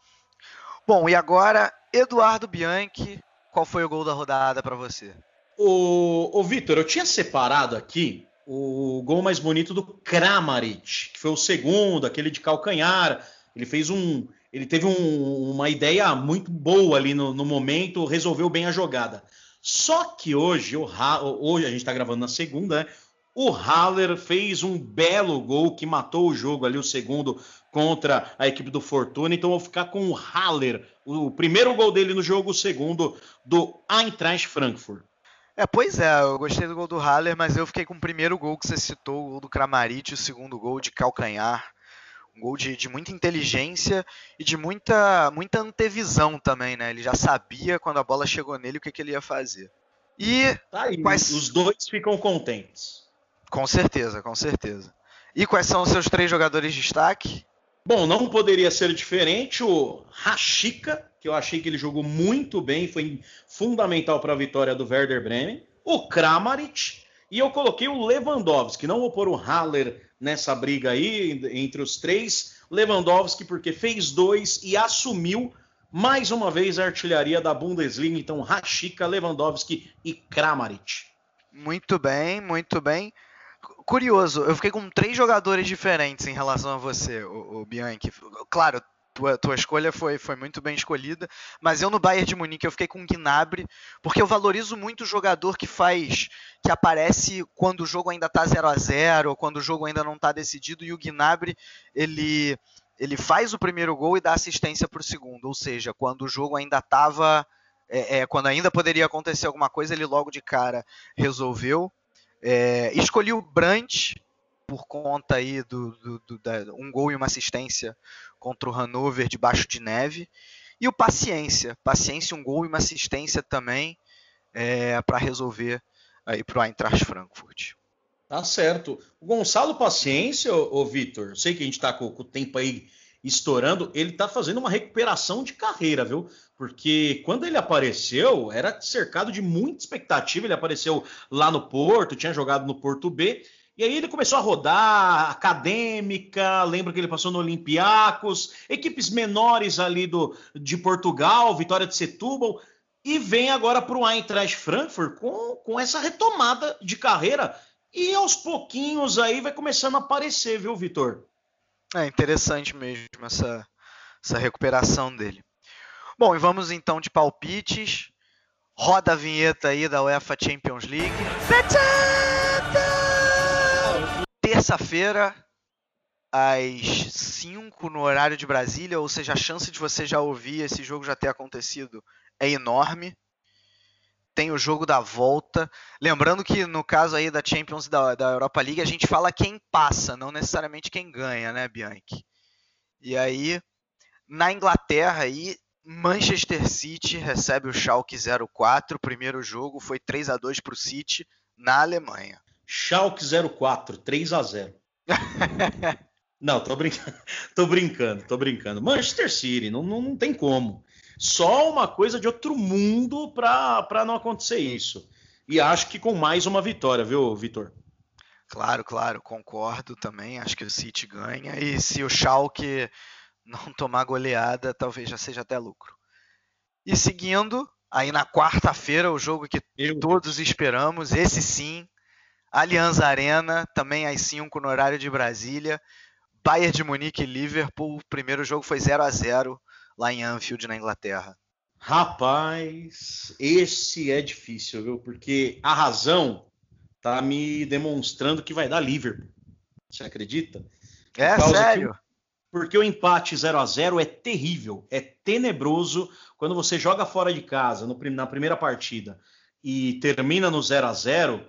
Bom, e agora, Eduardo Bianchi, qual foi o gol da rodada para você? O, o Vitor, eu tinha separado aqui o gol mais bonito do Kramaric, que foi o segundo, aquele de calcanhar. Ele fez um. Ele teve um, uma ideia muito boa ali no, no, momento, resolveu bem a jogada. Só que hoje, o, hoje a gente está gravando na segunda, né? O Haller fez um belo gol que matou o jogo ali, o segundo contra a equipe do Fortuna. Então vou ficar com o Haller, o primeiro gol dele no jogo, o segundo do Eintracht Frankfurt. É, pois é, eu gostei do gol do Haller, mas eu fiquei com o primeiro gol que você citou, o gol do Kramaric, o segundo gol de calcanhar. Um gol de, de muita inteligência e de muita, muita antevisão também, né? Ele já sabia quando a bola chegou nele o que, que ele ia fazer. E tá aí, quais... os dois ficam contentes. Com certeza, com certeza. E quais são os seus três jogadores de destaque? Bom, não poderia ser diferente o Rashica, que eu achei que ele jogou muito bem, foi fundamental para a vitória do Werder Bremen. O Kramaric e eu coloquei o Lewandowski. Não vou pôr o Haller nessa briga aí entre os três. Lewandowski porque fez dois e assumiu mais uma vez a artilharia da Bundesliga. Então, Rashica, Lewandowski e Kramaric. Muito bem, muito bem. Curioso, eu fiquei com três jogadores diferentes em relação a você, o, o Bianchi. Claro, tua, tua escolha foi, foi muito bem escolhida, mas eu no Bayern de Munique eu fiquei com o Gnabry, porque eu valorizo muito o jogador que faz, que aparece quando o jogo ainda está 0 a 0 ou quando o jogo ainda não está decidido, e o Gnabry, ele, ele faz o primeiro gol e dá assistência para o segundo, ou seja, quando o jogo ainda estava... É, é, quando ainda poderia acontecer alguma coisa, ele logo de cara resolveu. É, escolhi o Brandt por conta aí do, do, do da, um gol e uma assistência contra o Hannover debaixo de neve. E o Paciência. Paciência, um gol e uma assistência também é, para resolver aí para o Eintracht Frankfurt. Tá certo. O Gonçalo Paciência, ô, Vitor, sei que a gente está com, com, o tempo aí estourando, ele está fazendo uma recuperação de carreira, viu? Porque quando ele apareceu, era cercado de muita expectativa. Ele apareceu lá no Porto, tinha jogado no Porto B, e aí ele começou a rodar, acadêmica, lembro que ele passou no Olympiacos, equipes menores ali do, de Portugal, Vitória de Setúbal, e vem agora para o Eintracht Frankfurt com, com essa retomada de carreira. E aos pouquinhos aí vai começando a aparecer, viu, Vitor? É interessante mesmo essa, essa recuperação dele. Bom, e vamos então de palpites. Roda a vinheta aí da UEFA Champions League. terça-feira, às 5 no horário de Brasília, ou seja, a chance de você já ouvir esse jogo já ter acontecido é enorme. Tem o jogo da volta. Lembrando que no caso aí da Champions e da, da Europa League, a gente fala quem passa, não necessariamente quem ganha, né, Bianchi? E aí, Na Inglaterra aí, Manchester City recebe o Schalke 04. O primeiro jogo foi 3 a 2 para o City na Alemanha. Schalke 04, 3 a 0. [laughs] não, tô brincando, [laughs] tô brincando, tô brincando. Manchester City, não, não, não tem como. Só uma coisa de outro mundo para não acontecer isso. E acho que com mais uma vitória, viu, Vitor? Claro, claro, concordo também. Acho que o City ganha. E se o Schalke [laughs] não tomar goleada, talvez já seja até lucro. E seguindo, aí na quarta-feira, o jogo que Eu... todos esperamos, esse sim, Allianz Arena, também às 5 no horário de Brasília. Bayern de Munique e Liverpool. O primeiro jogo foi 0 a 0 lá em Anfield, na Inglaterra. Rapaz, esse é difícil, viu? Porque a razão tá me demonstrando que vai dar Liverpool. Você acredita? É sério? Que, porque o empate 0 a 0 é terrível, é tenebroso quando você joga fora de casa no, na primeira partida e termina no 0 a 0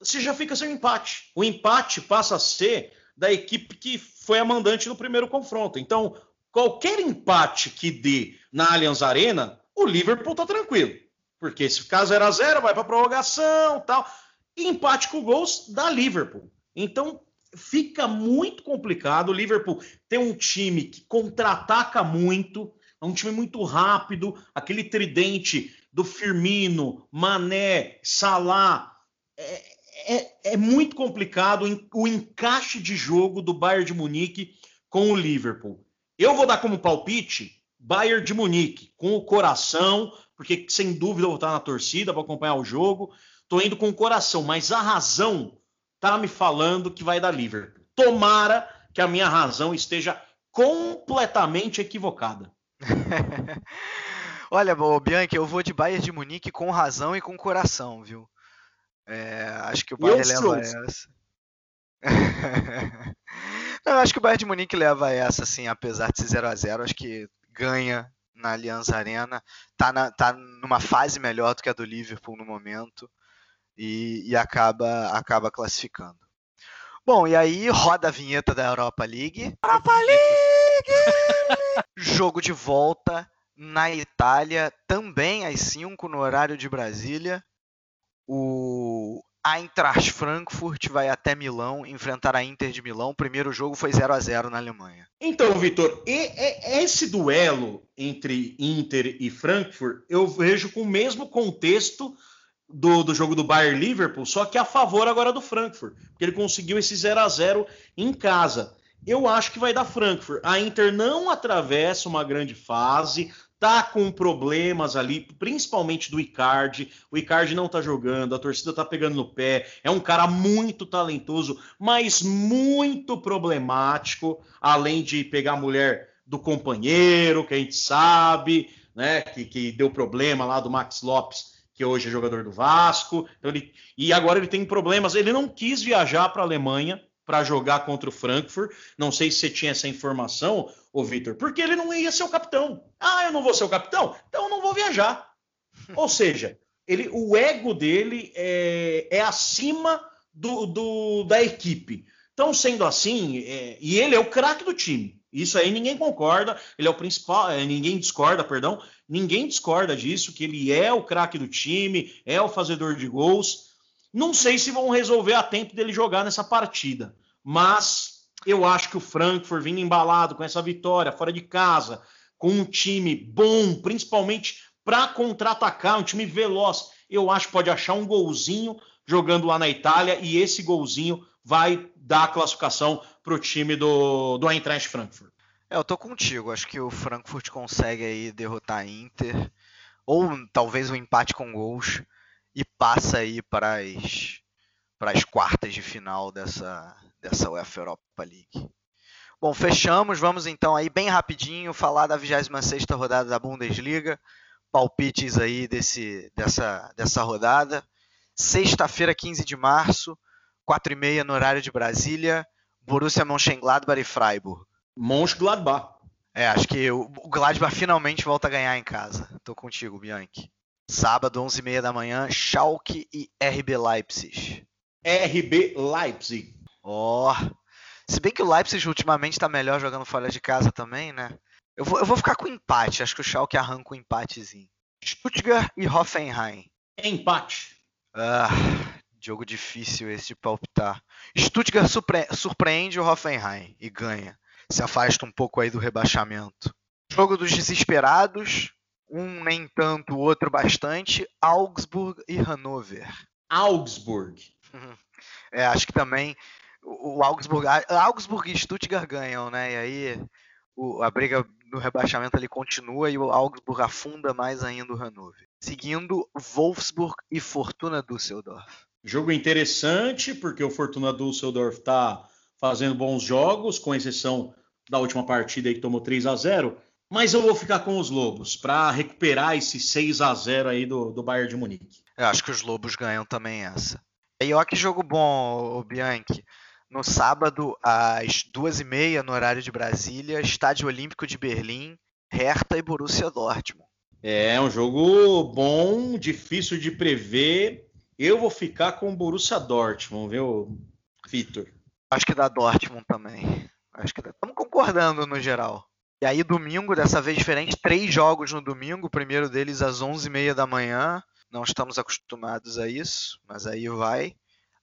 você já fica sem empate. O empate passa a ser da equipe que foi a mandante no primeiro confronto. Então, qualquer empate que dê na Allianz Arena, o Liverpool tá tranquilo. Porque se ficar 0 a 0 vai para prorrogação tal. E empate com gols da Liverpool. Então, fica muito complicado. O Liverpool tem um time que contra-ataca muito, é um time muito rápido, aquele tridente do Firmino, Mané, Salah. É, é, é muito complicado o encaixe de jogo do Bayern de Munique com o Liverpool. Eu vou dar como palpite Bayern de Munique, com o coração, porque sem dúvida eu vou estar na torcida para acompanhar o jogo. Estou indo com o coração, mas a razão tá me falando que vai dar Liverpool. Tomara que a minha razão esteja completamente equivocada. [laughs] Olha, Bianchi, eu vou de Bayern de Munique com razão e com coração, viu? É, acho que o Bayern leva essa. [laughs] Não, acho que o Bayern de Munique leva essa, assim, apesar de ser 0 a 0 Acho que ganha na Allianz Arena. Tá, na, tá numa fase melhor do que a do Liverpool no momento. E, e acaba, acaba classificando. Bom, e aí roda a vinheta da Europa League. Europa League! [laughs] Jogo de volta na Itália, também às 5 no horário de Brasília. O Eintracht Frankfurt vai até Milão enfrentar a Inter de Milão. O primeiro jogo foi 0 a 0 na Alemanha. Então, Vitor, esse duelo entre Inter e Frankfurt eu vejo com o mesmo contexto do, do jogo do Bayern Liverpool, só que a favor agora do Frankfurt, porque ele conseguiu esse 0 a 0 em casa. Eu acho que vai dar Frankfurt. A Inter não atravessa uma grande fase, tá com problemas ali, principalmente do Icardi. O Icardi não tá jogando, a torcida tá pegando no pé. É um cara muito talentoso, mas muito problemático, além de pegar a mulher do companheiro, que a gente sabe, né, que, que deu problema lá do Max Lopes, que hoje é jogador do Vasco. Então ele, e agora ele tem problemas. Ele não quis viajar para a Alemanha para jogar contra o Frankfurt. Não sei se você tinha essa informação, ô Vitor, porque ele não ia ser o capitão. Ah, eu não vou ser o capitão? Então eu não vou viajar. [laughs] Ou seja, ele, o ego dele é, é acima do, do, da equipe. Então, sendo assim, é, e ele é o craque do time. Isso aí ninguém concorda, ele é o principal, é, ninguém discorda, perdão, ninguém discorda disso, que ele é o craque do time, é o fazedor de gols. Não sei se vão resolver a tempo dele jogar nessa partida, mas eu acho que o Frankfurt vindo embalado com essa vitória fora de casa, com um time bom, principalmente para contra-atacar, um time veloz, eu acho que pode achar um golzinho jogando lá na Itália e esse golzinho vai dar a classificação para o time do, do Eintracht Frankfurt. É, eu tô contigo. Acho que o Frankfurt consegue aí derrotar a Inter ou talvez um empate com gols e passa aí para as, para as quartas de final dessa, dessa UEFA Europa League. Bom, fechamos. Vamos então aí bem rapidinho falar da 26 rodada da Bundesliga. Palpites aí desse, dessa, dessa rodada. Sexta-feira, 15 de março, 4h30 no horário de Brasília, Borussia Mönchengladbach e Freiburg. Mönchengladbach. É, acho que o Gladbach finalmente volta a ganhar em casa. Tô contigo, Bianchi. Sábado, 11h30 da manhã, Schalke e RB Leipzig. RB Leipzig. Ó. Oh. Se bem que o Leipzig ultimamente está melhor jogando fora de casa também, né? Eu vou, eu vou ficar com empate. Acho que o Schalke arranca um empatezinho. Stuttgart e Hoffenheim. Empate. Ah, jogo difícil esse de palpitar. Stuttgart surpre surpreende o Hoffenheim e ganha. Se afasta um pouco aí do rebaixamento. Jogo dos desesperados. Um nem tanto, o outro bastante. Augsburg e Hannover. Augsburg. É, acho que também o Augsburg, Augsburg e Stuttgart ganham, né? E aí o, a briga no rebaixamento ali continua e o Augsburg afunda mais ainda o Hannover. Seguindo Wolfsburg e Fortuna Düsseldorf. Jogo interessante, porque o Fortuna Düsseldorf está fazendo bons jogos, com exceção da última partida aí que tomou 3 a 0 mas eu vou ficar com os Lobos para recuperar esse 6 a 0 aí do, do Bayern de Munique. Eu acho que os Lobos ganham também essa. E olha que jogo bom, Bianchi. No sábado, às duas e meia, no horário de Brasília, Estádio Olímpico de Berlim, Hertha e Borussia Dortmund. É um jogo bom, difícil de prever. Eu vou ficar com o Borussia Dortmund, viu, Vitor? Acho que dá Dortmund também. Acho que estamos concordando no geral. E aí, domingo, dessa vez diferente, três jogos no domingo. O primeiro deles às 11h30 da manhã. Não estamos acostumados a isso, mas aí vai.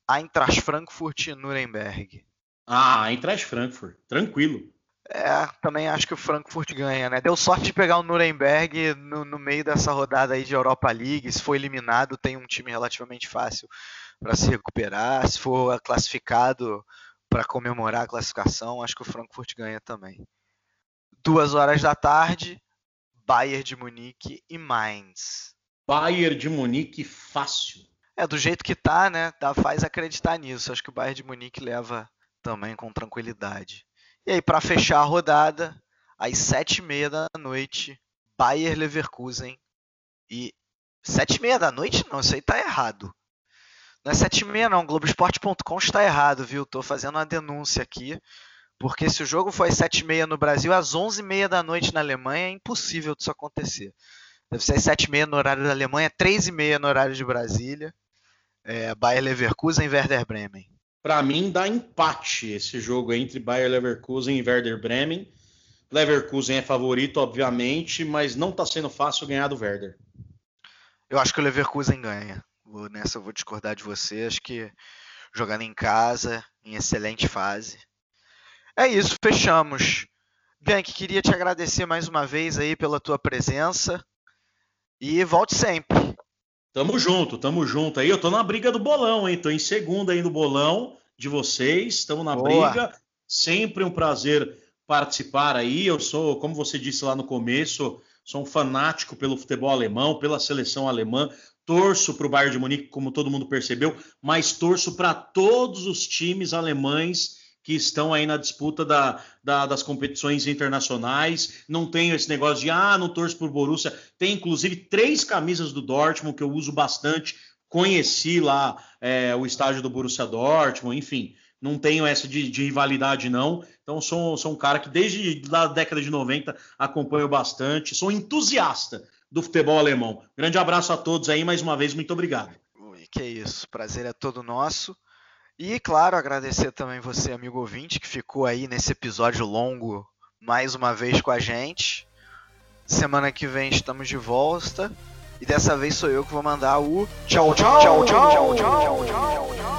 Eintracht Frankfurt e Nuremberg. Ah, Eintracht Frankfurt, tranquilo. É, também acho que o Frankfurt ganha, né? Deu sorte de pegar o Nuremberg no, no meio dessa rodada aí de Europa League. Se for eliminado, tem um time relativamente fácil para se recuperar. Se for classificado para comemorar a classificação, acho que o Frankfurt ganha também duas horas da tarde, Bayern de Munique e Mainz. Bayern de Munique fácil. É, do jeito que tá, né? Dá, faz acreditar nisso. Acho que o Bayern de Munique leva também com tranquilidade. E aí, para fechar a rodada, às sete e meia da noite, Bayern Leverkusen e sete e meia da noite? Não, isso aí tá errado. Não é sete e meia não, Globoesporte.com está errado, viu? Tô fazendo uma denúncia aqui. Porque se o jogo for às 7h30 no Brasil, às 11h30 da noite na Alemanha, é impossível disso acontecer. Deve ser às 7h30 no horário da Alemanha, 3h30 no horário de Brasília. É, Bayer Leverkusen e Werder Bremen. Para mim, dá empate esse jogo entre Bayer Leverkusen e Werder Bremen. Leverkusen é favorito, obviamente, mas não está sendo fácil ganhar do Werder. Eu acho que o Leverkusen ganha. Vou, nessa eu vou discordar de você. Acho que jogando em casa, em excelente fase, é isso, fechamos. Bianchi, queria te agradecer mais uma vez aí pela tua presença e volte sempre. Tamo junto, tamo junto aí. Eu tô na briga do bolão, hein? Tô em segundo aí no bolão de vocês. Estamos na Boa. briga. Sempre um prazer participar aí. Eu sou, como você disse lá no começo, sou um fanático pelo futebol alemão, pela seleção alemã. Torço para o Bayern de Munique, como todo mundo percebeu, mas torço para todos os times alemães que estão aí na disputa da, da, das competições internacionais. Não tenho esse negócio de, ah, não torço por Borussia. Tem, inclusive, três camisas do Dortmund que eu uso bastante. Conheci lá é, o estádio do Borussia Dortmund, enfim. Não tenho essa de, de rivalidade, não. Então, sou, sou um cara que desde a década de 90 acompanho bastante. Sou entusiasta do futebol alemão. Grande abraço a todos aí, mais uma vez, muito obrigado. Que isso, prazer é todo nosso. E, claro, agradecer também você, amigo ouvinte, que ficou aí nesse episódio longo mais uma vez com a gente. Semana que vem estamos de volta. E dessa vez sou eu que vou mandar o tchau, tchau, tchau, tchau, tchau, tchau, tchau. tchau.